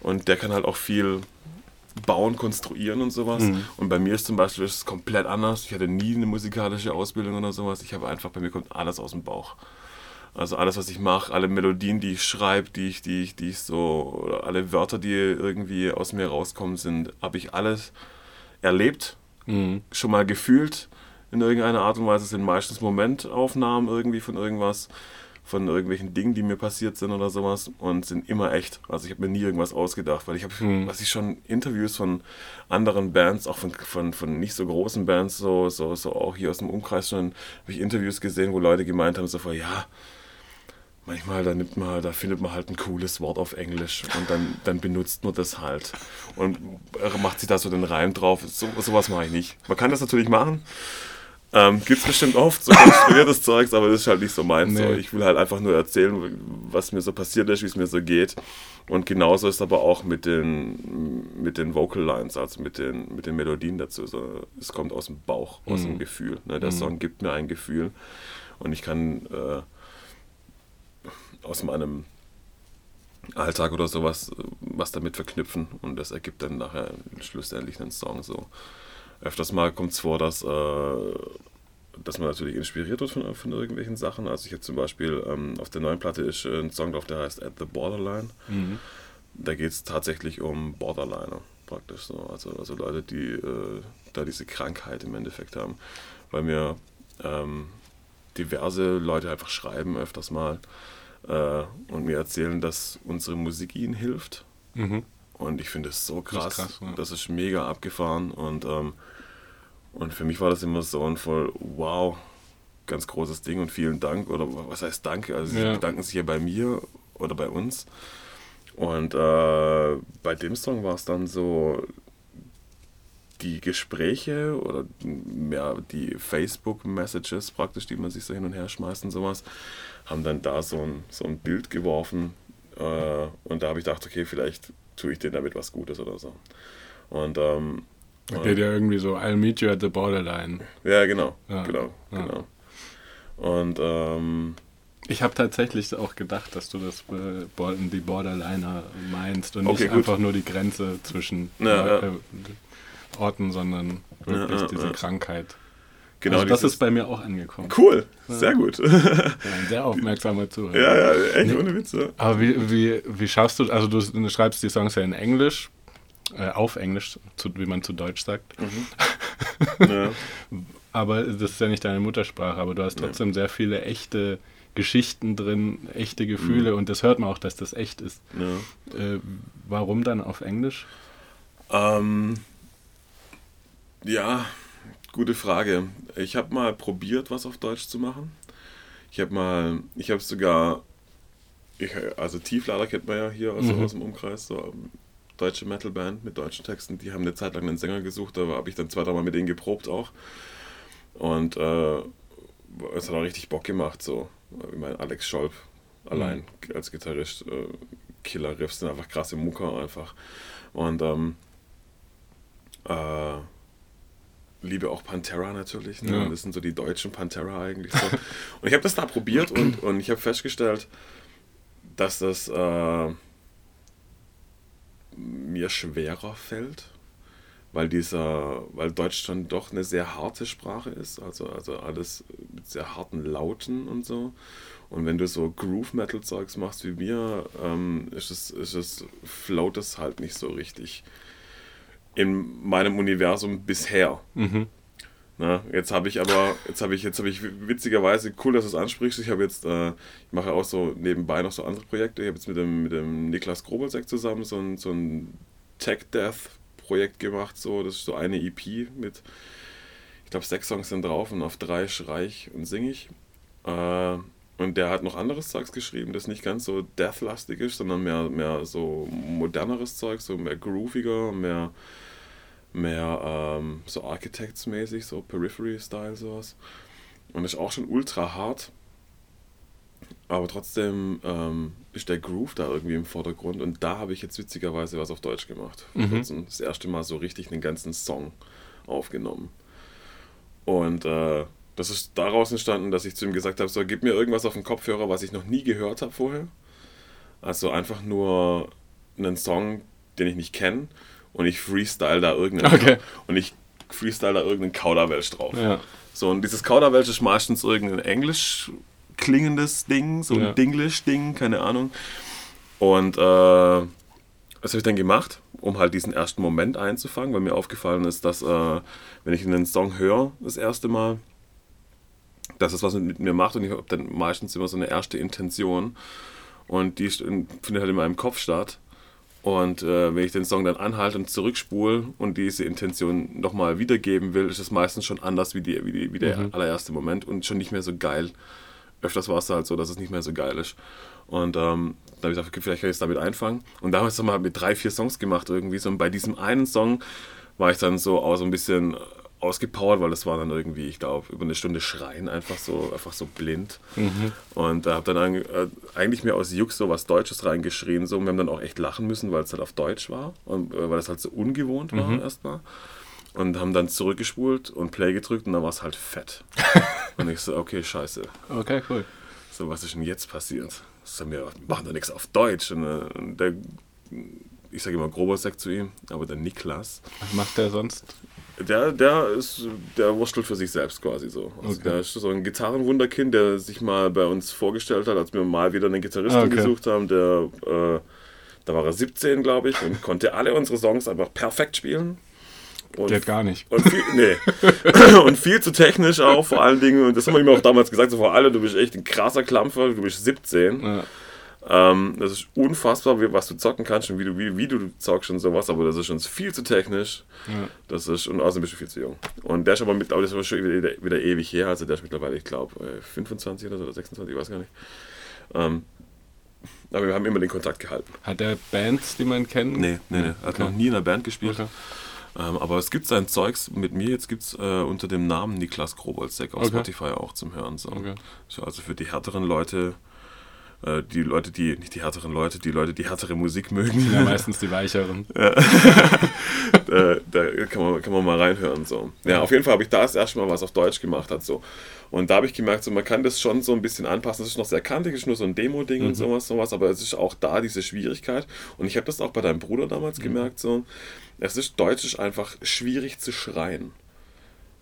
und der kann halt auch viel bauen, konstruieren und sowas. Mhm. Und bei mir ist zum Beispiel ist es komplett anders. Ich hatte nie eine musikalische Ausbildung oder sowas. Ich habe einfach, bei mir kommt alles aus dem Bauch. Also alles, was ich mache, alle Melodien, die ich schreibe, die ich, die ich, die ich so, oder alle Wörter, die irgendwie aus mir rauskommen, sind, habe ich alles erlebt mhm. schon mal gefühlt in irgendeiner Art und Weise. Es sind meistens Momentaufnahmen irgendwie von irgendwas, von irgendwelchen Dingen, die mir passiert sind oder sowas und sind immer echt. Also ich habe mir nie irgendwas ausgedacht, weil ich habe, mhm. was ich schon Interviews von anderen Bands, auch von, von, von nicht so großen Bands, so, so, so auch hier aus dem Umkreis schon, habe ich Interviews gesehen, wo Leute gemeint haben, so vor, ja, manchmal, da nimmt man da findet man halt ein cooles Wort auf Englisch und dann, dann benutzt man das halt und macht sich da so den Reim drauf. So, sowas mache ich nicht. Man kann das natürlich machen. Ähm, Gibt es bestimmt oft, so konstruiertes *laughs* Zeugs, aber das ist halt nicht so meins. Nee. So. Ich will halt einfach nur erzählen, was mir so passiert ist, wie es mir so geht. Und genauso ist aber auch mit den, mit den Vocal Lines, also mit den, mit den Melodien dazu. So, es kommt aus dem Bauch, aus mhm. dem Gefühl. Ne? Der mhm. Song gibt mir ein Gefühl und ich kann äh, aus meinem Alltag oder sowas was damit verknüpfen und das ergibt dann nachher schlussendlich einen Song so. Öfters mal kommt es vor, dass, äh, dass man natürlich inspiriert wird von, von irgendwelchen Sachen. Also ich habe zum Beispiel ähm, auf der neuen Platte ist ein Song drauf, der heißt At the Borderline. Mhm. Da geht es tatsächlich um Borderliner praktisch so. Also, also Leute, die äh, da diese Krankheit im Endeffekt haben. Weil mir ähm, diverse Leute einfach schreiben öfters mal äh, und mir erzählen, dass unsere Musik ihnen hilft. Mhm. Und ich finde es so krass. Das ist, krass, ja. das ist mega abgefahren. Und, ähm, und für mich war das immer so ein voll, wow, ganz großes Ding und vielen Dank. Oder was heißt Danke? Also ja. sie bedanken sich ja bei mir oder bei uns. Und äh, bei dem Song war es dann so, die Gespräche oder mehr die Facebook-Messages praktisch, die man sich so hin und her schmeißt und sowas, haben dann da so ein, so ein Bild geworfen äh, und da habe ich gedacht, okay, vielleicht tue ich denen damit was Gutes oder so. Und ähm, da geht ja irgendwie so, I'll meet you at the borderline. Ja, genau, ja. genau, ja. genau. Und ähm, ich habe tatsächlich auch gedacht, dass du das äh, die Borderliner meinst und okay, nicht gut. einfach nur die Grenze zwischen ja, Orten, sondern wirklich diese Krankheit. Genau, also das ist bei mir auch angekommen. Cool, sehr gut. Ja, ein sehr aufmerksamer Zuhörer. Ja, ja, echt ohne Witze. Aber wie, wie, wie schaffst du, also du, du schreibst die Songs ja in Englisch, äh, auf Englisch, zu, wie man zu Deutsch sagt. Mhm. Ja. *laughs* aber das ist ja nicht deine Muttersprache, aber du hast trotzdem ja. sehr viele echte Geschichten drin, echte Gefühle mhm. und das hört man auch, dass das echt ist. Äh, warum dann auf Englisch? Ähm, ja, gute Frage. Ich habe mal probiert, was auf Deutsch zu machen. Ich habe mal, ich habe sogar, ich, also Tieflader kennt man ja hier aus, mhm. aus dem Umkreis, so ähm, deutsche Metalband mit deutschen Texten. Die haben eine Zeit lang einen Sänger gesucht, da habe ich dann zwei, drei Mal mit denen geprobt auch. Und äh, es hat auch richtig Bock gemacht, so. Ich meine, Alex Scholp allein mhm. als Gitarrist, äh, Killer-Riffs sind einfach krasse Mucker einfach. Und ähm, äh, liebe auch Pantera natürlich. Ne? Ja. Das sind so die deutschen Pantera eigentlich so. *laughs* und ich habe das da probiert und, und ich habe festgestellt, dass das äh, mir schwerer fällt, weil dieser, weil Deutsch dann doch eine sehr harte Sprache ist, also, also alles mit sehr harten Lauten und so. Und wenn du so Groove Metal Zeugs machst wie mir, ähm, ist es, ist es, float es halt nicht so richtig in meinem Universum bisher. Mhm. Na, jetzt habe ich aber, jetzt habe ich, jetzt habe ich witzigerweise, cool, dass du es ansprichst. Ich habe jetzt, äh, ich mache auch so nebenbei noch so andere Projekte. Ich habe jetzt mit dem, mit dem Niklas Grobelseck zusammen so ein, so ein Tech Death Projekt gemacht. So, das ist so eine EP mit, ich glaube, sechs Songs sind drauf und auf drei schrei ich und singe ich. Äh, und der hat noch anderes Zeugs geschrieben, das nicht ganz so deathlastig ist, sondern mehr, mehr so moderneres Zeug, so mehr grooviger, mehr mehr ähm, so Architects-mäßig, so Periphery-Style sowas. Und ist auch schon ultra hart. Aber trotzdem ähm, ist der Groove da irgendwie im Vordergrund. Und da habe ich jetzt witzigerweise was auf Deutsch gemacht. Mhm. Das erste Mal so richtig einen ganzen Song aufgenommen. Und äh, das ist daraus entstanden, dass ich zu ihm gesagt habe: So, gib mir irgendwas auf den Kopfhörer, was ich noch nie gehört habe vorher. Also einfach nur einen Song, den ich nicht kenne und ich freestyle da irgendeinen okay. und ich freestyle da irgendeinen Kauderwelsch drauf. Ja. So, und dieses Kauderwelsch ist meistens irgendein englisch klingendes Ding, so ein ja. Dinglish-Ding, keine Ahnung. Und äh, was habe ich dann gemacht, um halt diesen ersten Moment einzufangen, weil mir aufgefallen ist, dass äh, wenn ich einen Song höre, das erste Mal, dass es was mit mir macht und ich habe dann meistens immer so eine erste Intention und die findet halt in meinem Kopf statt. Und äh, wenn ich den Song dann anhalte und zurückspule und diese Intention nochmal wiedergeben will, ist es meistens schon anders wie, die, wie, die, wie der mhm. allererste Moment und schon nicht mehr so geil. Öfters war es halt so, dass es nicht mehr so geil ist. Und ähm, da habe ich gedacht, vielleicht kann ich es damit einfangen. Und damals haben wir mit drei, vier Songs gemacht irgendwie. So, und bei diesem einen Song war ich dann so auch so ein bisschen ausgepowert, weil das war dann irgendwie, ich glaube, über eine Stunde schreien, einfach so, einfach so blind. Mhm. Und da habe dann äh, eigentlich mir aus Jux so was Deutsches reingeschrien. So. Und wir haben dann auch echt lachen müssen, weil es halt auf Deutsch war und äh, weil es halt so ungewohnt war mhm. erstmal. Und haben dann zurückgespult und Play gedrückt und dann war es halt fett. *laughs* und ich so, okay, scheiße. Okay, cool. So, was ist denn jetzt passiert? So, wir machen doch nichts auf Deutsch. Und, äh, der, ich sage immer grober Sekt zu ihm, aber der Niklas. Was macht der sonst? Der, der ist, der wurstelt für sich selbst quasi so. Also okay. Der ist so ein Gitarrenwunderkind, der sich mal bei uns vorgestellt hat, als wir mal wieder einen Gitarristen okay. gesucht haben, der, äh, da war er 17, glaube ich, und konnte alle unsere Songs einfach perfekt spielen. Und, Geht gar nicht. Und viel, nee. *laughs* und viel zu technisch auch, vor allen Dingen. Und das haben wir ihm auch damals gesagt, so vor allem, du bist echt ein krasser Klampfer, du bist 17. Ja. Ähm, das ist unfassbar, wie, was du zocken kannst und wie du, wie, wie du zockst und sowas, aber das ist schon viel zu technisch. Ja. Das ist, und außerdem bist du viel zu jung. Und der ist aber mit, aber das ist schon wieder, wieder ewig her, also der ist mittlerweile, ich glaube, 25 oder so, oder 26, ich weiß gar nicht. Ähm, aber wir haben immer den Kontakt gehalten. Hat er Bands, die man kennt? Nee, nee, nee. Er hat okay. noch nie in einer Band gespielt. Okay. Ähm, aber es gibt sein Zeugs mit mir, jetzt gibt es äh, unter dem Namen Niklas Grobolzek auf okay. Spotify auch zum Hören. So. Also für die härteren Leute äh, die Leute, die, nicht die härteren Leute, die Leute, die härtere Musik mögen. Ja, *laughs* meistens die weicheren. *laughs* da, da kann, man, kann man mal reinhören. So. Ja, auf jeden Fall habe ich da das erste Mal was auf Deutsch gemacht. Hat, so. Und da habe ich gemerkt, so, man kann das schon so ein bisschen anpassen. Es ist noch sehr kantig, es ist nur so ein Demo-Ding mhm. und sowas, sowas, aber es ist auch da diese Schwierigkeit. Und ich habe das auch bei deinem Bruder damals mhm. gemerkt. So. Es ist Deutsch ist einfach schwierig zu schreien.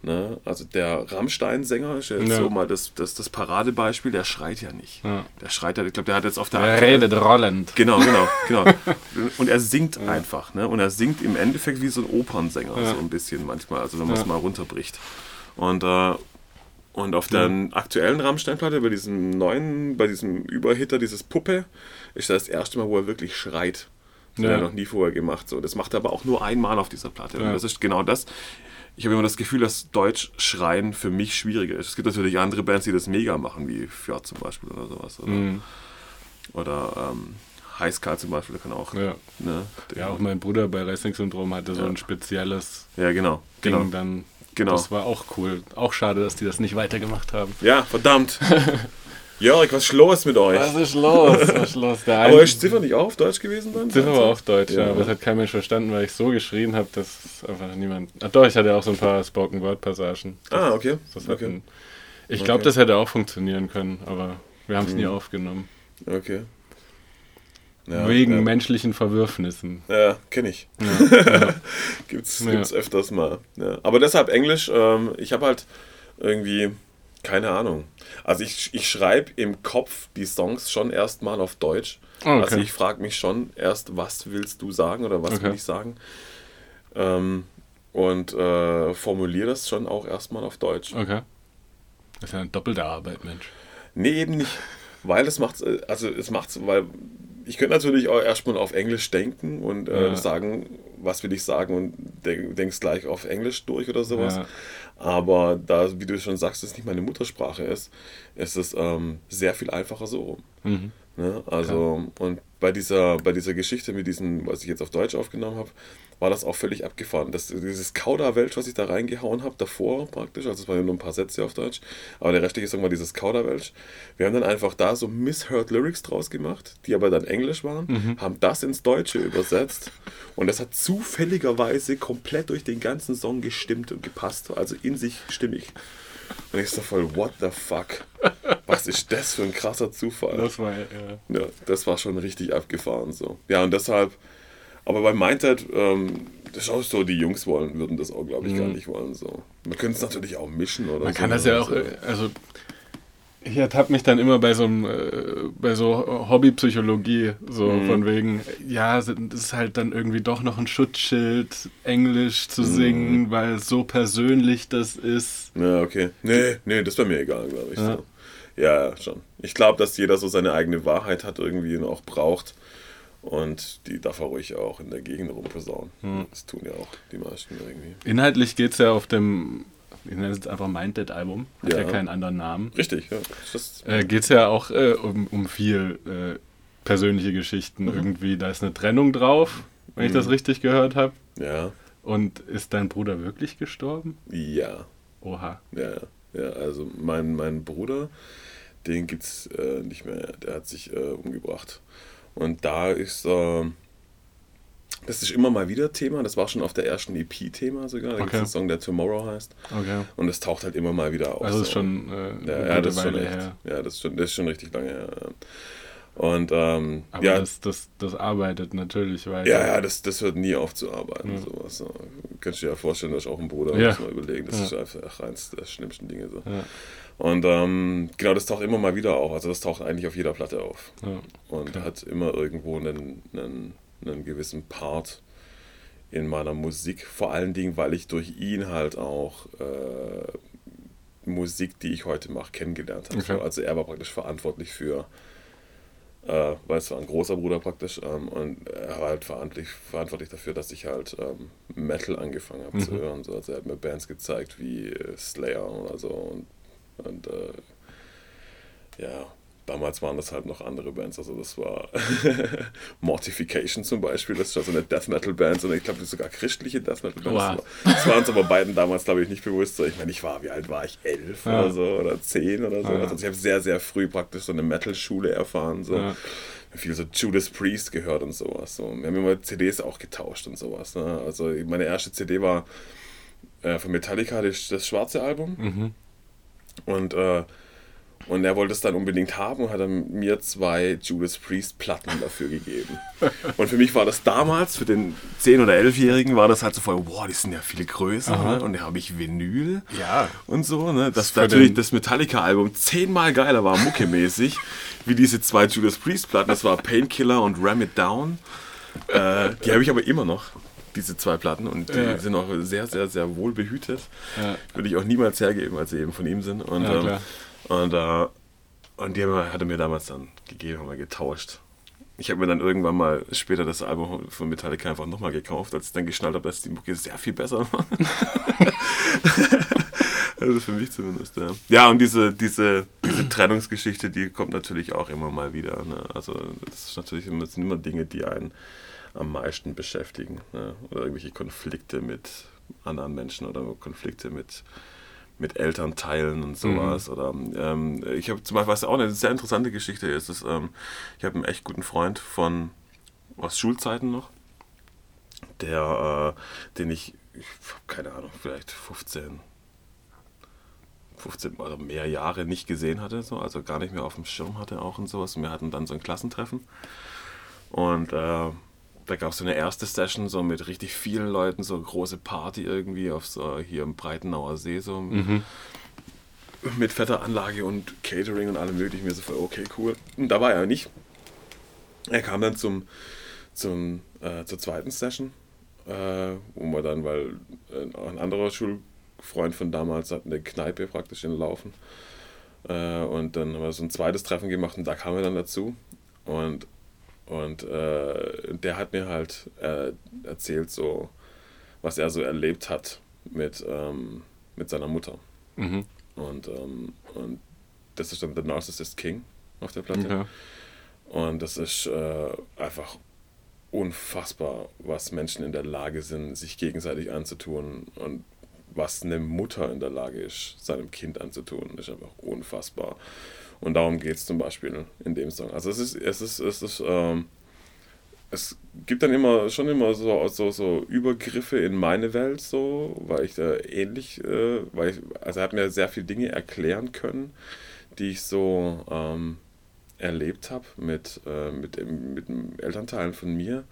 Ne? Also der Rammstein-Sänger ist jetzt ja. so mal das, das, das Paradebeispiel, der schreit ja nicht. Ja. Der schreit ja, ich glaube, der hat jetzt auf der... Er redet rollend. Genau, genau, genau. *laughs* Und er singt ja. einfach. Ne? Und er singt im Endeffekt wie so ein Opernsänger, so ein bisschen manchmal, also wenn man es mal runterbricht. Und äh, Und auf der aktuellen Rammstein-Platte, bei diesem neuen, bei diesem Überhitter, dieses Puppe, ist das, das erste Mal, wo er wirklich schreit. Das hat er noch nie vorher gemacht. So. Das macht er aber auch nur einmal auf dieser Platte. Und das ist genau das. Ich habe immer das Gefühl, dass Deutsch schreien für mich schwieriger ist. Es gibt natürlich andere Bands, die das mega machen, wie Fjord zum Beispiel oder sowas. Oder, Mhm. oder ähm, Heißkalt zum Beispiel, der kann auch. Ja. Ne, ja, auch mein Bruder bei Racing-Syndrom hatte so ein spezielles ja, genau. Ding genau. dann. Genau. Das war auch cool. Auch schade, dass die das nicht weitergemacht haben. Ja, verdammt. *laughs* Jörg, was ist los mit euch? ist los? *laughs* Was ist los? Der Aber ist Ziffer nicht auch auf Deutsch gewesen dann? Ziffer war auch Deutsch, ja. Ja. aber das hat kein Mensch verstanden, weil ich so geschrien habe, dass einfach niemand. Ach doch, ich hatte auch so ein paar Spoken Word Passagen. Ah, okay. Okay. hatten, ich glaube, Okay. das hätte auch funktionieren können, aber wir haben es nie Mhm. aufgenommen. Okay. Ja, Wegen ja. menschlichen Verwürfnissen. Ja, kenne ich. *laughs* gibt's, Ja. gibt's öfters mal. Aber deshalb Englisch, ähm, ich habe halt irgendwie, keine Ahnung. Also ich, ich schreibe im Kopf die Songs schon erstmal auf Deutsch. Ah, okay. Also ich frage mich schon erst, was willst du sagen oder was Okay. will ich sagen? Ähm, und äh, formuliere das schon auch erstmal auf Deutsch. Okay. Das ist ja eine doppelte Arbeit, Mensch. Nee, eben nicht. Weil es macht, also es macht's, weil ich könnte natürlich auch erstmal auf Englisch denken und äh, Ja. sagen, was will ich sagen und denk, denkst gleich auf Englisch durch oder sowas. Ja. Aber da, wie du schon sagst, es nicht meine Muttersprache ist, ist es ähm, sehr viel einfacher so rum. Mhm. Ne? Also, und bei dieser, bei dieser Geschichte mit diesem, was ich jetzt auf Deutsch aufgenommen habe, war das auch völlig abgefahren. Das, dieses Kauderwelsch, was ich da reingehauen habe, davor praktisch, also es waren ja nur ein paar Sätze auf Deutsch, aber der restliche Song war dieses Kauderwelsch. Wir haben dann einfach da so misheard Lyrics draus gemacht, die aber dann Englisch waren, haben das ins Deutsche übersetzt und das hat zufälligerweise komplett durch den ganzen Song gestimmt und gepasst, also in sich stimmig. Und ich so voll, what the fuck? Was ist das für ein krasser Zufall? Das war ja. Ja, das war schon richtig abgefahren so. Ja, und deshalb, aber bei Mindset, ähm, das ist auch so, die Jungs wollen, würden das auch, glaube ich, gar nicht wollen. So. Man könnte es natürlich auch mischen oder Mhm. Man so. kann das ja auch, Also, äh, also ich ertappe mich dann immer bei so einem, äh, bei so Hobbypsychologie, so Mhm. von wegen, ja, das ist halt dann irgendwie doch noch ein Schutzschild, Englisch zu Mhm. singen, weil so persönlich das ist. Ja, okay. Nee, nee, das wäre mir egal, glaube ich. Ja. So. Ja, schon. Ich glaube, dass jeder so seine eigene Wahrheit hat irgendwie und auch braucht. Und die darf er ruhig auch in der Gegend rumposaunen. Hm. Das tun ja auch die meisten irgendwie. Inhaltlich geht es ja auf dem, ich nenne es jetzt einfach Mind That Album, hat ja, Ja. keinen anderen Namen. Richtig, ja. Äh, geht es ja auch äh, um, um viel äh, persönliche Geschichten Mhm. irgendwie. Da ist eine Trennung drauf, wenn ich das richtig gehört habe. ja, Und ist dein Bruder wirklich gestorben? ja. Oha. Ja, ja, also mein, mein Bruder, den gibt's äh, nicht mehr. Der hat sich äh, umgebracht. Und da ist, äh, das ist immer mal wieder Thema. Das war schon auf der ersten EP Thema sogar. Da gibt Okay. es einen Song, der Tomorrow heißt. Okay. Und es taucht halt immer mal wieder auf. Also ist so. schon äh, Ja, ja, das ist schon echt. her. Ja, das ist schon, das ist schon richtig lange her. Und ähm, Aber ja, das, das, das arbeitet natürlich weiter. ja, ja, das, das hört nie auf zu arbeiten. Ja. Sowas. So. Kannst du dir ja vorstellen, dass ich auch ein Bruder Ja. muss mal überlegen. Das Ja. ist einfach eins der schlimmsten Dinge. So. Und ähm, genau, das taucht immer mal wieder auf. Also das taucht eigentlich auf jeder Platte auf. ja. Und hat immer irgendwo einen, einen, einen gewissen Part in meiner Musik. Vor allen Dingen, weil ich durch ihn halt auch äh, Musik, die ich heute mache, kennengelernt habe. Okay. So, Also er war praktisch verantwortlich für, äh, weil es war ein großer Bruder praktisch, ähm, und er war halt verantwortlich, verantwortlich dafür, dass ich halt ähm, Metal angefangen habe zu Mhm. hören. So. Also er hat mir Bands gezeigt wie äh, Slayer oder so und, und äh, ja, damals waren das halt noch andere Bands. Also das war *laughs* Mortification zum Beispiel, das ist ja so eine Death Metal Band und ich glaube sogar christliche Death Metal Bands. Wow. Das war uns aber beiden damals, glaube ich, nicht bewusst. So, ich meine, ich war, wie alt war ich? Elf Ja. oder so oder zehn oder so. Ja. Also ich habe sehr, sehr früh praktisch so eine Metal-Schule erfahren. So. Ja. Viel so Judas Priest gehört und sowas. So. Wir haben immer CDs auch getauscht und sowas. Ne? Also meine erste CD war äh, von Metallica, das, das schwarze Album. Mhm. Und, äh, und er wollte es dann unbedingt haben und hat dann mir zwei Judas Priest Platten dafür gegeben. *laughs* Und für mich war das damals, für den 10- oder 11-Jährigen, war das halt so voll, wow, die sind ja viel größer. Aha. Ne? Und da habe ich Vinyl Ja. und so. Ne? Dass Für natürlich das Metallica-Album zehnmal geiler war, muckemäßig, *laughs* wie diese zwei Judas Priest Platten. Das war Painkiller und Ram It Down. Äh, die habe ich aber immer noch. Diese zwei Platten und die sind auch sehr, sehr, sehr wohl behütet. Würde ich auch niemals hergeben, als sie eben von ihm sind. Und, ähm, und, äh, und die hat er mir damals dann gegeben, haben wir getauscht. Ich habe mir dann irgendwann mal später das Album von Metallica einfach nochmal gekauft, als ich dann geschnallt habe, dass die Mucke sehr viel besser war. *laughs* also für mich zumindest, ja. Ja, und diese, diese, diese Trennungsgeschichte, die kommt natürlich auch immer mal wieder. Ne? Also das ist natürlich das sind immer Dinge, die einen am meisten beschäftigen. Ne? Oder irgendwelche Konflikte mit anderen Menschen oder Konflikte mit, mit Elternteilen und sowas. Oder ähm, ich habe zum Beispiel, was auch eine sehr interessante Geschichte ist, ist ähm, ich habe einen echt guten Freund von aus Schulzeiten noch, der, äh, den ich, ich habe keine Ahnung, vielleicht 15, 15 oder mehr Jahre nicht gesehen hatte, so, also gar nicht mehr auf dem Schirm hatte auch und sowas. Und wir hatten dann so ein Klassentreffen. Und äh, da gab es so eine erste Session so mit richtig vielen Leuten, so eine große Party irgendwie auf so hier im Breitenauer See, so mit fetter Anlage und Catering und allem möglichen. Mir so voll, okay, cool. Und da war er nicht. Er kam dann zum, zum, äh, zur zweiten Session, äh, wo wir dann, weil äh, ein anderer Schulfreund von damals hat eine Kneipe praktisch in Laufen. Äh, und dann haben wir so ein zweites Treffen gemacht und da kam er dann dazu. Und, und äh, der hat mir halt äh, erzählt, so, was er so erlebt hat mit, ähm, mit seiner Mutter. Mhm. Und, ähm, und das ist dann The Narcissist King auf der Platte. Ja. Und das ist äh, einfach unfassbar, was Menschen in der Lage sind, sich gegenseitig anzutun und was eine Mutter in der Lage ist, seinem Kind anzutun, ist einfach unfassbar. Und darum geht es zum Beispiel in dem Song. Also es ist, es ist, es ist, ähm, es gibt dann immer schon immer so, so, so Übergriffe in meine Welt, so, weil ich da ähnlich, äh, weil ich, also er hat mir sehr viele Dinge erklären können, die ich so ähm, erlebt habe mit, äh, mit, mit Elternteilen von mir,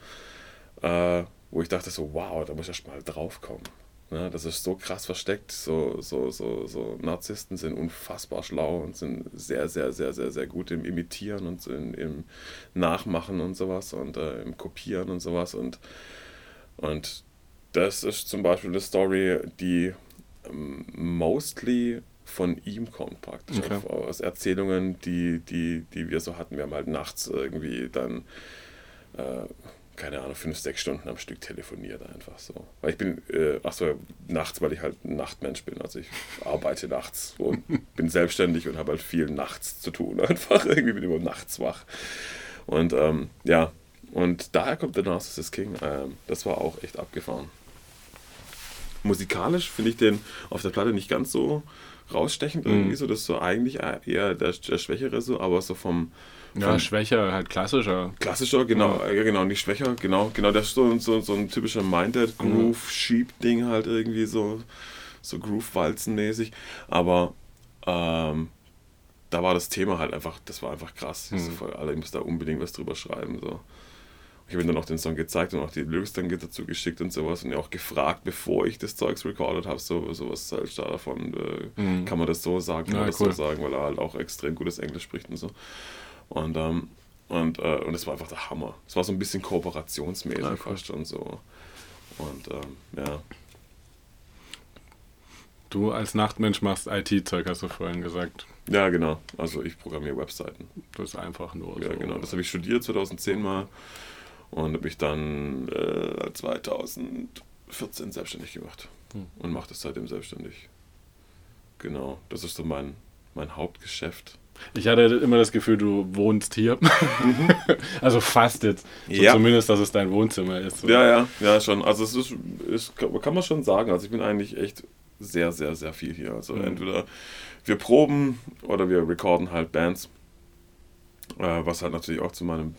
äh, wo ich dachte so, wow, da muss ich erst mal drauf kommen. Ne, das ist so krass versteckt. So, so, so, so Narzissten sind unfassbar schlau und sind sehr, sehr, sehr, sehr, sehr gut im Imitieren und in, im Nachmachen und sowas und äh, im Kopieren und sowas. Und, und das ist zum Beispiel eine Story, die ähm, mostly von ihm kommt praktisch. Okay. Auf, aus Erzählungen, die, die, die wir so hatten. Wir haben halt nachts irgendwie dann äh, keine Ahnung, fünf, sechs Stunden am Stück telefoniert einfach so. Weil ich bin, äh, achso, nachts, weil ich halt ein Nachtmensch bin. Also ich arbeite nachts und *laughs* bin selbstständig und habe halt viel nachts zu tun. *laughs* Einfach irgendwie bin ich immer nachts wach. Und ähm, ja, und daher kommt The Narcissist King. Ähm, das war auch echt abgefahren. Musikalisch finde ich den auf der Platte nicht ganz so rausstechend irgendwie so. Das ist so eigentlich eher der, der Schwächere so, aber so vom, Ja, schwächer, halt klassischer. Klassischer, genau, ja. genau, nicht schwächer, genau, genau, das ist so, so, so ein typischer Minded Groove Sheep Ding halt irgendwie so, so Groove Walzen mäßig, aber ähm, da war das Thema halt einfach, das war einfach krass. Ich so voll, Alter, ich muss da unbedingt was drüber schreiben so. Ich habe ihm dann auch den Song gezeigt und auch die Lyrics dann dazu geschickt und sowas und auch gefragt, bevor ich das Zeugs recorded habe, so sowas halt da davon, äh, kann man das so sagen, kann Ja, man das cool. so sagen, weil er halt auch extrem gutes Englisch spricht und so. Und, ähm, und, äh, und es war einfach der Hammer. Es war so ein bisschen kooperationsmäßig cool. fast schon so. Und ähm, ja, Du als Nachtmensch machst IT-Zeug, hast du vorhin gesagt. ja, genau. Also ich programmiere Webseiten. Das ist einfach nur Ja, so. genau. Das habe ich studiert 2010 mal und habe ich dann äh, 2014 selbstständig gemacht Hm. und mache das seitdem selbstständig. Genau, das ist so mein, mein Hauptgeschäft. Ich hatte immer das Gefühl, du wohnst hier. *laughs* also fast jetzt. So Mhm. Ja. Zumindest, dass es dein Wohnzimmer ist. So. Ja, ja, ja, schon. Also es ist, ist, kann man schon sagen. Also ich bin eigentlich echt sehr, sehr, sehr viel hier. Also Mhm. entweder wir proben oder wir recorden halt Bands. Äh, was halt natürlich auch zu meinem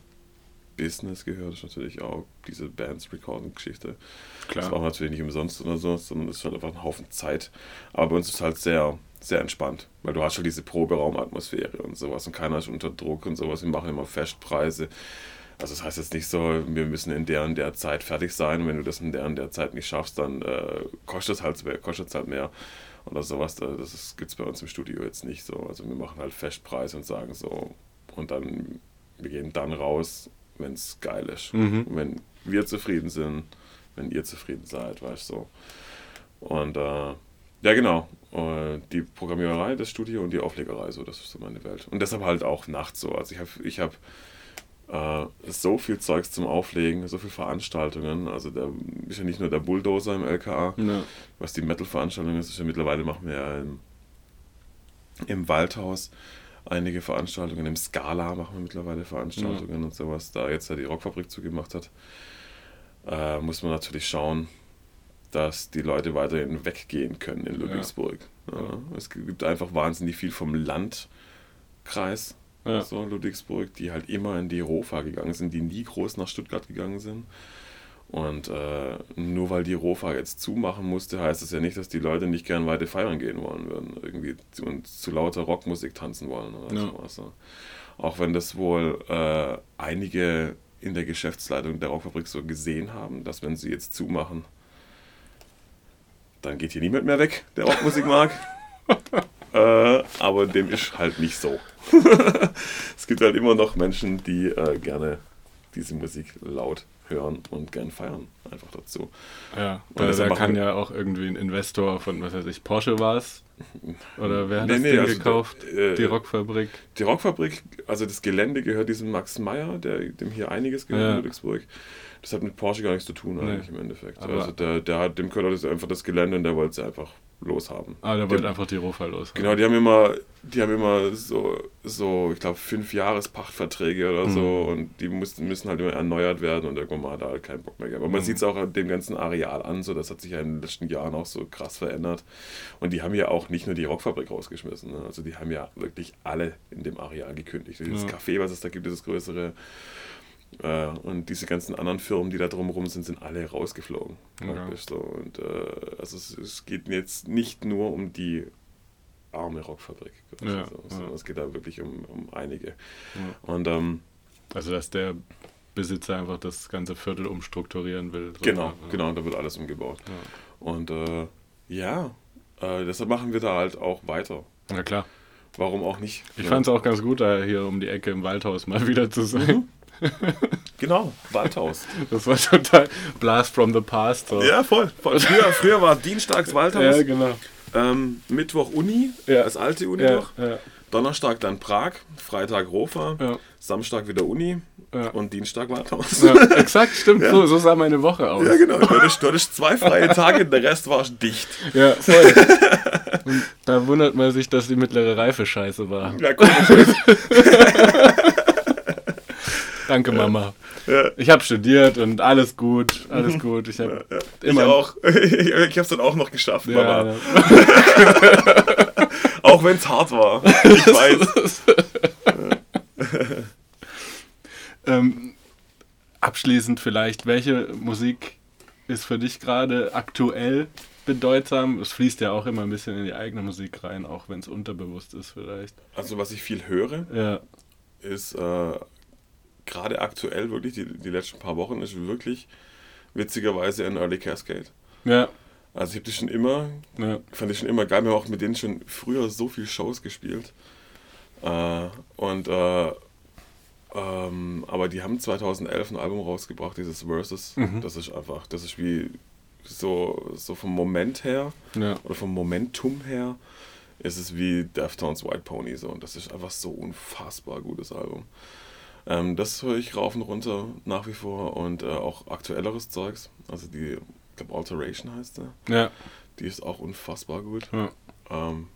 Business gehört, ist natürlich auch diese Bands-Recording-Geschichte. Das Klar. war auch natürlich nicht umsonst oder so, sondern es ist halt einfach ein Haufen Zeit. Aber bei uns ist halt sehr, sehr entspannt, weil du hast schon diese Proberaumatmosphäre und sowas und keiner ist unter Druck und sowas. Wir machen immer Festpreise. Also das heißt jetzt nicht so, wir müssen in der und der Zeit fertig sein. Wenn du das in der und der Zeit nicht schaffst, dann äh, kostet es halt, mehr- kostet's halt mehr oder sowas. Da- Das gibt es bei uns im Studio jetzt nicht so. Also wir machen halt Festpreise und sagen so, und dann, wir gehen dann raus, wenn es geil ist. Mhm. Wenn wir zufrieden sind, wenn ihr zufrieden seid, weißt du. So. Und äh, ja, genau. Äh, die Programmiererei, das Studio und die Auflegerei, so, das ist so meine Welt. Und deshalb halt auch nachts so. Also ich habe ich hab, äh, so viel Zeugs zum Auflegen, so viele Veranstaltungen. Also da ist ja nicht nur der Bulldozer im LKA, ja. was die Metal-Veranstaltung ist, ist ja mittlerweile machen wir ja im, im Waldhaus einige Veranstaltungen. Im Scala machen wir mittlerweile Veranstaltungen ja. und sowas. Da jetzt ja die Rockfabrik zugemacht hat, äh, muss man natürlich schauen, dass die Leute weiterhin weggehen können in Ludwigsburg. Ja. Ja. Es gibt einfach wahnsinnig viel vom Landkreis, ja. so Ludwigsburg, die halt immer in die Rofa gegangen sind, die nie groß nach Stuttgart gegangen sind. Und äh, nur weil die Rofa jetzt zumachen musste, heißt es ja nicht, dass die Leute nicht gern weiter feiern gehen wollen würden irgendwie und zu lauter Rockmusik tanzen wollen oder ja. sowas. Auch wenn das wohl äh, einige in der Geschäftsleitung der Rockfabrik so gesehen haben, dass wenn sie jetzt zumachen, dann geht hier niemand mehr weg, der Rockmusik mag. *laughs* äh, aber dem ist halt nicht so. *laughs* es gibt halt immer noch Menschen, die äh, gerne diese Musik laut hören und gern feiern. Einfach dazu. Ja, weil da kann ja auch irgendwie ein Investor von, was weiß ich, Porsche war es. *laughs* Oder wer hat nee, das nee, Ding also gekauft? Der, äh, die Rockfabrik. Die Rockfabrik, also das Gelände gehört diesem Max Meyer, der, dem hier einiges gehört ja. in Ludwigsburg. Das hat mit Porsche gar nichts zu tun eigentlich nee. im Endeffekt. Aber also der, der hat, dem gehört einfach das Gelände und der wollte es einfach loshaben. Ah, der wollte einfach die Rofa loshaben. Genau, die haben immer, die haben immer so, so ich glaube, fünf Jahrespachtverträge oder mhm. so und die mussten, müssen halt immer erneuert werden und irgendwann mal hat er halt keinen Bock mehr gehabt. Aber man mhm. sieht es auch an dem ganzen Areal an, so das hat sich ja in den letzten Jahren auch so krass verändert. Und die haben ja auch nicht nur die Rockfabrik rausgeschmissen, ne? also die haben ja wirklich alle in dem Areal gekündigt. Dieses ja. Café, was es da gibt, dieses größere äh, und diese ganzen anderen Firmen, die da drumherum sind, sind alle rausgeflogen. Ja. So. Und äh, also es, es, geht jetzt nicht nur um die arme Rockfabrik. Ja, so, ja. Es geht da wirklich um, um einige. Und, ähm, also dass der Besitzer einfach das ganze Viertel umstrukturieren will. So genau, genau, da wird alles umgebaut. Und äh, ja, äh, deshalb machen wir da halt auch weiter. Na klar. Warum auch nicht? Ich ja. fand es auch ganz gut, da hier um die Ecke im Waldhaus mal *laughs* wieder zu sein. Genau, Waldhaus. Das war total Blast from the Past. So. Ja, voll. voll. Früher, früher war Dienstags Waldhaus. Ja, genau. Ähm, Mittwoch Uni, ja. das alte Uni ja, noch. Ja. Donnerstag dann Prag, Freitag Rofa, ja. Samstag wieder Uni ja. und Dienstag Waldhaus. Ja, exakt, stimmt. So, so sah meine Woche aus. Ja, genau. Du hattest, du hattest zwei freie Tage, der Rest war dicht. Ja, voll. *laughs* Und da wundert man sich, dass die mittlere Reife scheiße war. Ja, komisch. *laughs* Danke, Mama. Ja. Ich habe studiert und alles gut, alles mhm. gut. Ich, hab ja, ja. immer *laughs* ich auch. ich habe es dann auch noch geschafft, Mama. *laughs* auch wenn es hart war. Ich *laughs* weiß. ähm, abschließend vielleicht, welche Musik ist für dich gerade aktuell bedeutsam? Es fließt ja auch immer ein bisschen in die eigene Musik rein, auch wenn es unterbewusst ist vielleicht. Also was ich viel höre, ja. ist äh, gerade aktuell wirklich, die, die letzten paar Wochen, ist wirklich witzigerweise ein Early Cascade. Ja. Also ich habe die schon immer, ja. fand ich schon immer geil. Wir haben auch mit denen schon früher so viele Shows gespielt. Äh, und äh, ähm, aber die haben 2011 ein Album rausgebracht, dieses Versus. Mhm. Das ist einfach, das ist wie so, so vom Moment her ja. oder vom Momentum her ist es wie Deftones White Pony so und das ist einfach so unfassbar gutes Album. Ähm, das höre ich rauf und runter nach wie vor und äh, auch aktuelleres Zeugs. Also die, ich glaube Alteration heißt der. Ja. Die ist auch unfassbar gut. Ja. Ähm,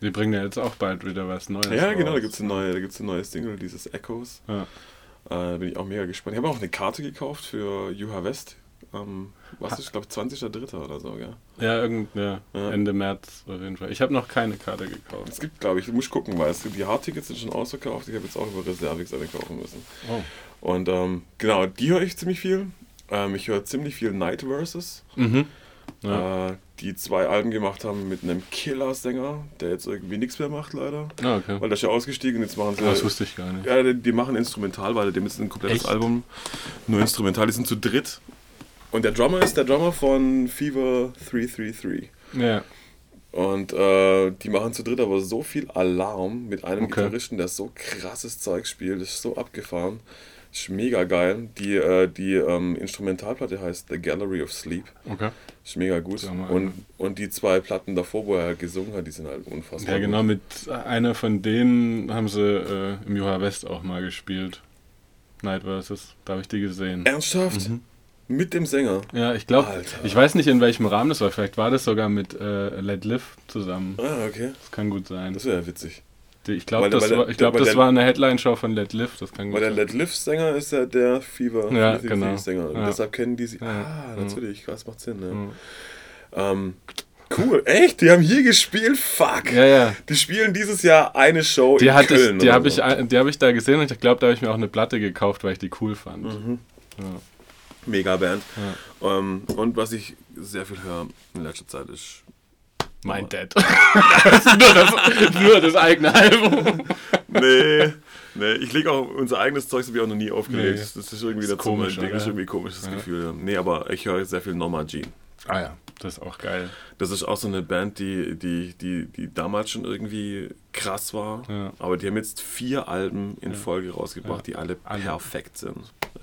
die bringen ja jetzt auch bald wieder was Neues. Ja, genau, da gibt es eine neue, da gibt's eine neue Single, dieses Echoes. Ja. Äh, bin ich auch mega gespannt. Ich habe auch eine Karte gekauft für Juha West am, was ist, ich glaube, 20.03. oder so, gell? Ja, irgend, ja, ja. Ende März auf jeden Fall. Ich habe noch keine Karte gekauft. Es gibt, glaube ich, du musst gucken, weil es gibt, die Hardtickets sind schon ausverkauft. Ich habe jetzt auch über Reservix eine kaufen müssen. Oh. Und ähm, genau, die höre ich ziemlich viel. Ähm, ich höre ziemlich viel Night Versus. Mhm. Ja. Äh, die zwei Alben gemacht haben mit einem Killer-Sänger, der jetzt irgendwie nichts mehr macht, leider. Ah, okay. Weil der ist ja ausgestiegen jetzt machen sie. Das wusste ich gar nicht. Ja, die, die machen instrumental, weil dem ist ein komplettes Echt? Album nur instrumental. Die sind zu dritt und der Drummer ist der Drummer von Fever 333. Ja. Und äh, die machen zu dritt aber so viel Alarm mit einem okay. Gitarristen, der so krasses Zeug spielt, das ist so abgefahren. Ist mega geil. Die, äh, die ähm, Instrumentalplatte heißt The Gallery of Sleep. Okay. Ist mega gut. Und, und die zwei Platten davor, wo er halt gesungen hat, die sind halt unfassbar. Ja, genau, gut. mit einer von denen haben sie äh, im Joha West auch mal gespielt. Night Versus, da habe ich die gesehen. Ernsthaft? Mhm. Mit dem Sänger? Ja, ich glaube, ich weiß nicht in welchem Rahmen das war. Vielleicht war das sogar mit äh, Let Live zusammen. Ah, okay. Das kann gut sein. Das wäre ja witzig. Ich glaube, der- das, der- war, ich glaub, weil das der- war eine Headline-Show von Let Live. Das kann gut Weil der sein. Let Live-Sänger ist ja der Fever Ja, Fever genau. Sänger. Und Ja. deshalb kennen die sie. Ja. Ah, Mhm. natürlich. Das macht Sinn. Ne? Mhm. Ähm, cool. Echt? Die haben hier gespielt? Fuck. Ja, ja. Die spielen dieses Jahr eine Show Die, in hatte Köln. ich, die habe so. ich, die hab ich da gesehen und ich glaube, da habe ich mir auch eine Platte gekauft, weil ich die cool fand. Mhm. Ja. Mega Band. Ähm, und was ich sehr viel höre in letzter Zeit ist. Mein Dad. *laughs* nur, das, nur das eigene Album. Nee, nee, ich lege auch unser eigenes Zeug, das habe ich auch noch nie aufgelegt. Nee. Das ist irgendwie Ist dazu komisch, mein Ding. oder? ist irgendwie komisch, das Ja. Gefühl. ja. Nee, aber ich höre sehr viel Norma Jean. Ah ja, das ist auch geil. Das ist auch so eine Band, die, die, die, die damals schon irgendwie krass war. Ja. Aber die haben jetzt vier Alben in Folge rausgebracht, Ja. die alle Alle. perfekt sind.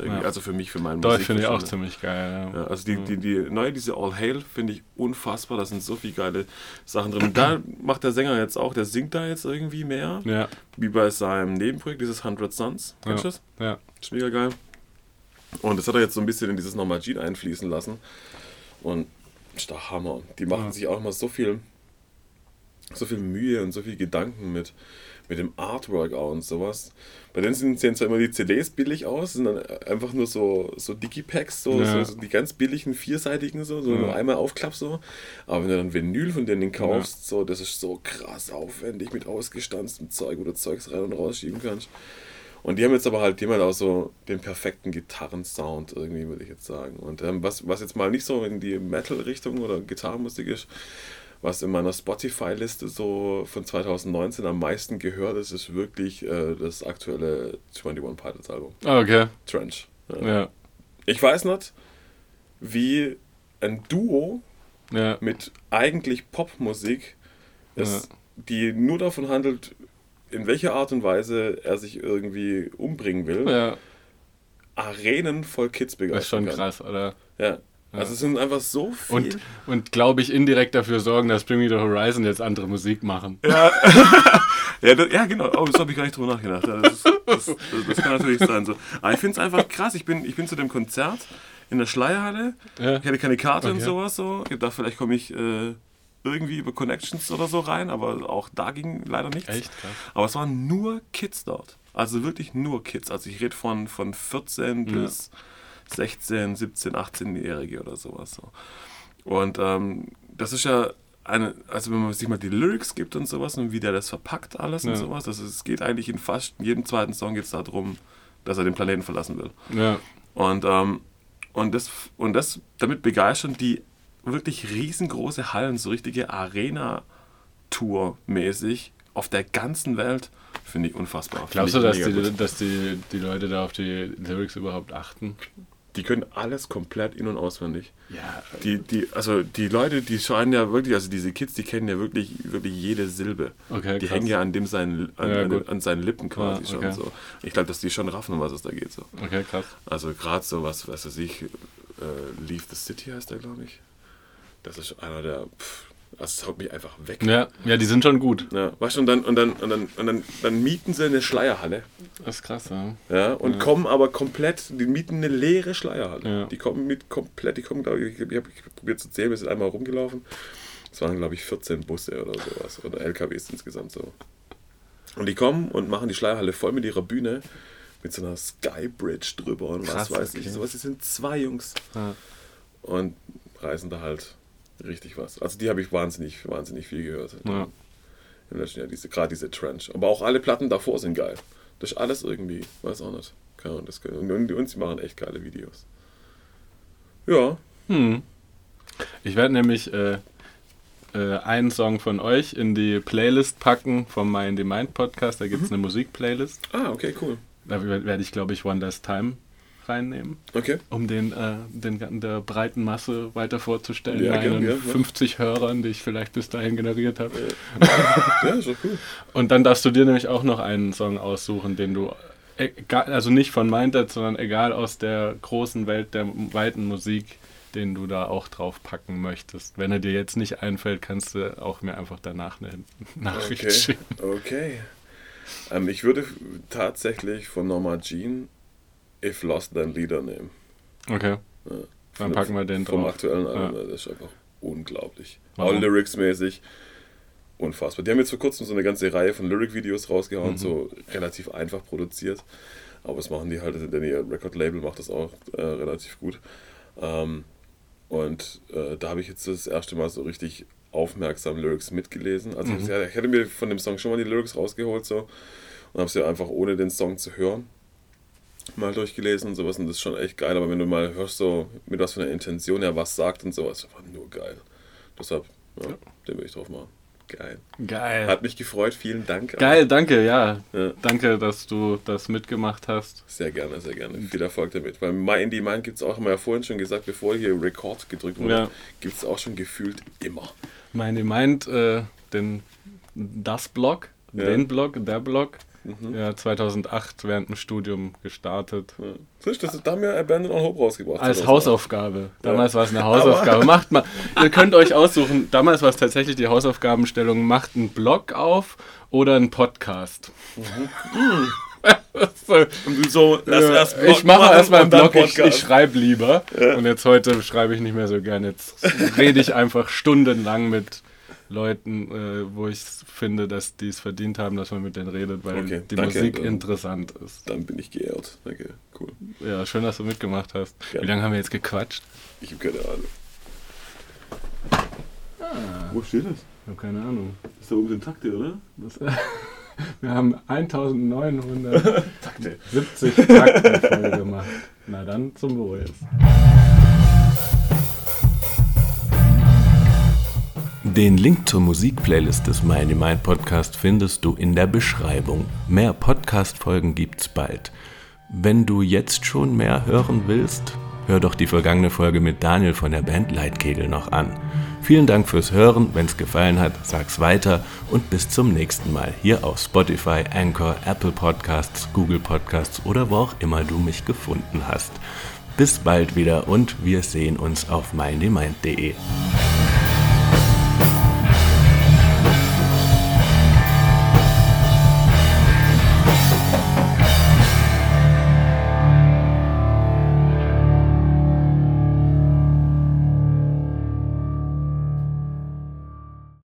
Ja. Also für mich, für meinen Doch, finde ich auch ziemlich geil. Ja. Ja, also die, die, die neue, diese All Hail, finde ich unfassbar. Da sind so viele geile Sachen drin. Und da macht der Sänger jetzt auch, der singt da jetzt irgendwie mehr. Ja, Wie bei seinem Nebenprojekt, dieses 100 Suns. Kennst du Ja. das? ja. Ist mega geil. Und das hat er jetzt so ein bisschen in dieses Norma Jean einfließen lassen. Und ist der Hammer. Die machen Ja. sich auch mal so viel, so viel Mühe und so viel Gedanken mit, mit dem Artwork auch und sowas. Bei denen sind, sehen zwar immer die CDs billig aus, sind dann einfach nur so, so Digipacks, so, Ja. so, so die ganz billigen vierseitigen, so, so Ja. nur einmal aufklappst so. Aber wenn du dann Vinyl von denen kaufst, so, das ist so krass aufwendig mit ausgestanztem Zeug, wo du Zeugs rein und rausschieben kannst. Und die haben jetzt aber halt, haben halt auch so den perfekten Gitarrensound irgendwie, würde ich jetzt sagen. Und ähm, was, was jetzt mal nicht so in die Metal-Richtung oder Gitarrenmusik ist, was in meiner Spotify-Liste so von 2019 am meisten gehört ist, ist wirklich äh, das aktuelle 21 Pilots Album, Ah, Okay, Trench. Ja. ja. Ich weiß nicht, wie ein Duo Ja, mit eigentlich Popmusik, es, Ja. die nur davon handelt, in welcher Art und Weise er sich irgendwie umbringen will, ja. Arenen voll Kids begeistern Das ist schon kann. krass, oder? Ja. Also es sind einfach so viel. Und, und glaube ich, indirekt dafür sorgen, dass Bring Me the Horizon jetzt andere Musik machen. ja, *laughs* ja, das, ja, genau. Oh, das habe ich gar nicht drüber nachgedacht. Ja, Das, ist, das, das, kann natürlich sein. So. Aber ich finde es einfach krass. Ich bin, ich bin zu dem Konzert in der Schleierhalle. Ja. Ich hatte keine Karte und Okay. sowas. So. Ich dachte, vielleicht komme ich äh, irgendwie über Connections oder so rein. Aber auch da ging leider nichts. Echt krass. Aber es waren nur Kids dort. Also wirklich nur Kids. Also ich rede von, von 14 Ja. bis 16, 17, 18-Jährige oder sowas. So. Und ähm, das ist ja eine, also wenn man sich mal die Lyrics gibt und sowas und wie der das verpackt alles und Ja. sowas, das ist, es geht eigentlich in fast jedem zweiten Song geht es darum, dass er den Planeten verlassen will. Ja, Und, ähm, und, das, und das damit begeistern die wirklich riesengroße Hallen, so richtige Arena-Tour-mäßig auf der ganzen Welt, finde ich unfassbar. Glaubst du, dass, die, dass die, die Leute da auf die Lyrics überhaupt achten? die können alles komplett in- und auswendig. Ja, Die, die, also die Leute, die scheinen ja wirklich, also diese Kids, die kennen ja wirklich, wirklich jede Silbe. okay, Die krass. hängen ja an dem seinen, an, Ja, an, an seinen Lippen quasi Ja, schon okay. so. Ich glaube, dass die schon raffen, um was es da geht. So. Okay, krass. Also gerade so was, was weiß ich, äh, Leave the City heißt der, glaube ich. Das ist einer der, pff, es haut mich einfach weg. Ja, ja, die sind schon gut. Ja, weißt du, und dann, und dann, und dann, und dann, dann mieten sie eine Schleierhalle. Das ist krass, ja. Ja, und Ja. kommen aber komplett, die mieten eine leere Schleierhalle. Ja. Die kommen mit komplett, die kommen, glaube ich, ich habe hab probiert zu zählen, wir sind einmal rumgelaufen. Es waren, glaube ich, 14 Busse oder sowas. Oder LKWs insgesamt so. Und die kommen und machen die Schleierhalle voll mit ihrer Bühne, mit so einer Skybridge drüber und Krass, was weiß okay. ich. Sowas, die sind zwei Jungs und reißen da halt richtig was. Also die habe ich wahnsinnig, wahnsinnig viel gehört. Ja. Im letzten Jahr, diese, gerade diese Trench. Aber auch alle Platten davor sind geil. Das ist alles irgendwie, weiß auch nicht. Keine Ahnung, das können. Und, und sie machen echt geile Videos. Ja, Hm. Ich werde nämlich äh, äh, einen Song von euch in die Playlist packen vom My in the Mind Podcast. Da gibt es eine Musikplaylist. ah, okay, cool. Da werde ich, glaube ich, One Last Time reinnehmen, Okay. um den, äh, den der breiten Masse weiter vorzustellen. Ja, meinen ja, ja. 50 Hörern, die ich vielleicht bis dahin generiert habe. Ja, ist doch cool. Und dann darfst du dir nämlich auch noch einen Song aussuchen, den du egal, also nicht von Minded, sondern egal aus der großen Welt der weiten Musik, den du da auch drauf packen möchtest. Wenn er dir jetzt nicht einfällt, kannst du auch mir einfach danach eine Nachricht okay. schicken. Okay. Ähm, ich würde tatsächlich von Norma Jean If Lost Then Leader nehmen. Okay. Ja. Dann packen wir den drauf. Vom aktuellen Album, ja. das ist einfach unglaublich. Warum? All Lyrics-mäßig. Unfassbar. Die haben jetzt vor kurzem so eine ganze Reihe von Lyric-Videos rausgehauen, mhm. so relativ einfach produziert. Aber das machen die halt, denn ihr Record-Label macht das auch äh, relativ gut. Ähm, und äh, da habe ich jetzt das erste Mal so richtig aufmerksam Lyrics mitgelesen. Also mhm. ich, ich hätte mir von dem Song schon mal die Lyrics rausgeholt so und habe sie einfach ohne den Song zu hören mal durchgelesen und sowas und das ist schon echt geil. Aber wenn du mal hörst, so mit was für einer Intention er was sagt und sowas, einfach nur geil. Deshalb, ja, ja. den will ich drauf machen. Geil. Geil. Hat mich gefreut, vielen Dank. Geil, danke, ja. ja. Danke, dass du das mitgemacht hast. Sehr gerne, sehr gerne. Viel Erfolg damit. Weil My Indie Mind gibt es auch, haben wir ja vorhin schon gesagt, bevor hier Record gedrückt wurde, ja. gibt es auch schon gefühlt immer. My Indie Mind, äh, den, das Blog, ja. den Blog, der Blog, Mhm. Ja, 2008 während dem Studium gestartet. Ja. Siehst das da haben wir Abandon on Hope rausgebracht. Als Hausaufgabe. Damals ja. war es eine Hausaufgabe. macht mal, ihr könnt euch aussuchen, damals war es tatsächlich die Hausaufgabenstellung, macht einen Blog auf oder einen Podcast. Mhm. *laughs* so, ja, ich mache erstmal einen Blog, ich, ich schreibe lieber. Ja. Und jetzt heute schreibe ich nicht mehr so gerne. Jetzt rede ich einfach stundenlang mit Leuten, äh, wo ich finde, dass die es verdient haben, dass man mit denen redet, weil okay, die danke, Musik dann, interessant ist. Dann bin ich geehrt. Danke, cool. Ja, schön, dass du mitgemacht hast. Gerne. Wie lange haben wir jetzt gequatscht? Ich habe keine Ahnung. Ah. Wo steht das? Ich habe keine Ahnung. Ist da oben sind Takte, oder? Das, *laughs* wir haben 1970 *laughs* Takte voll gemacht. Na dann zum Wohl jetzt. Den Link zur Musikplaylist des Mighty Mind Podcast findest du in der Beschreibung. Mehr Podcast-Folgen gibt's bald. Wenn du jetzt schon mehr hören willst, hör doch die vergangene Folge mit Daniel von der Band Leitkegel noch an. Vielen Dank fürs Hören. Wenn's gefallen hat, sag's weiter und bis zum nächsten Mal hier auf Spotify, Anchor, Apple Podcasts, Google Podcasts oder wo auch immer du mich gefunden hast. Bis bald wieder und wir sehen uns auf mindymind.de.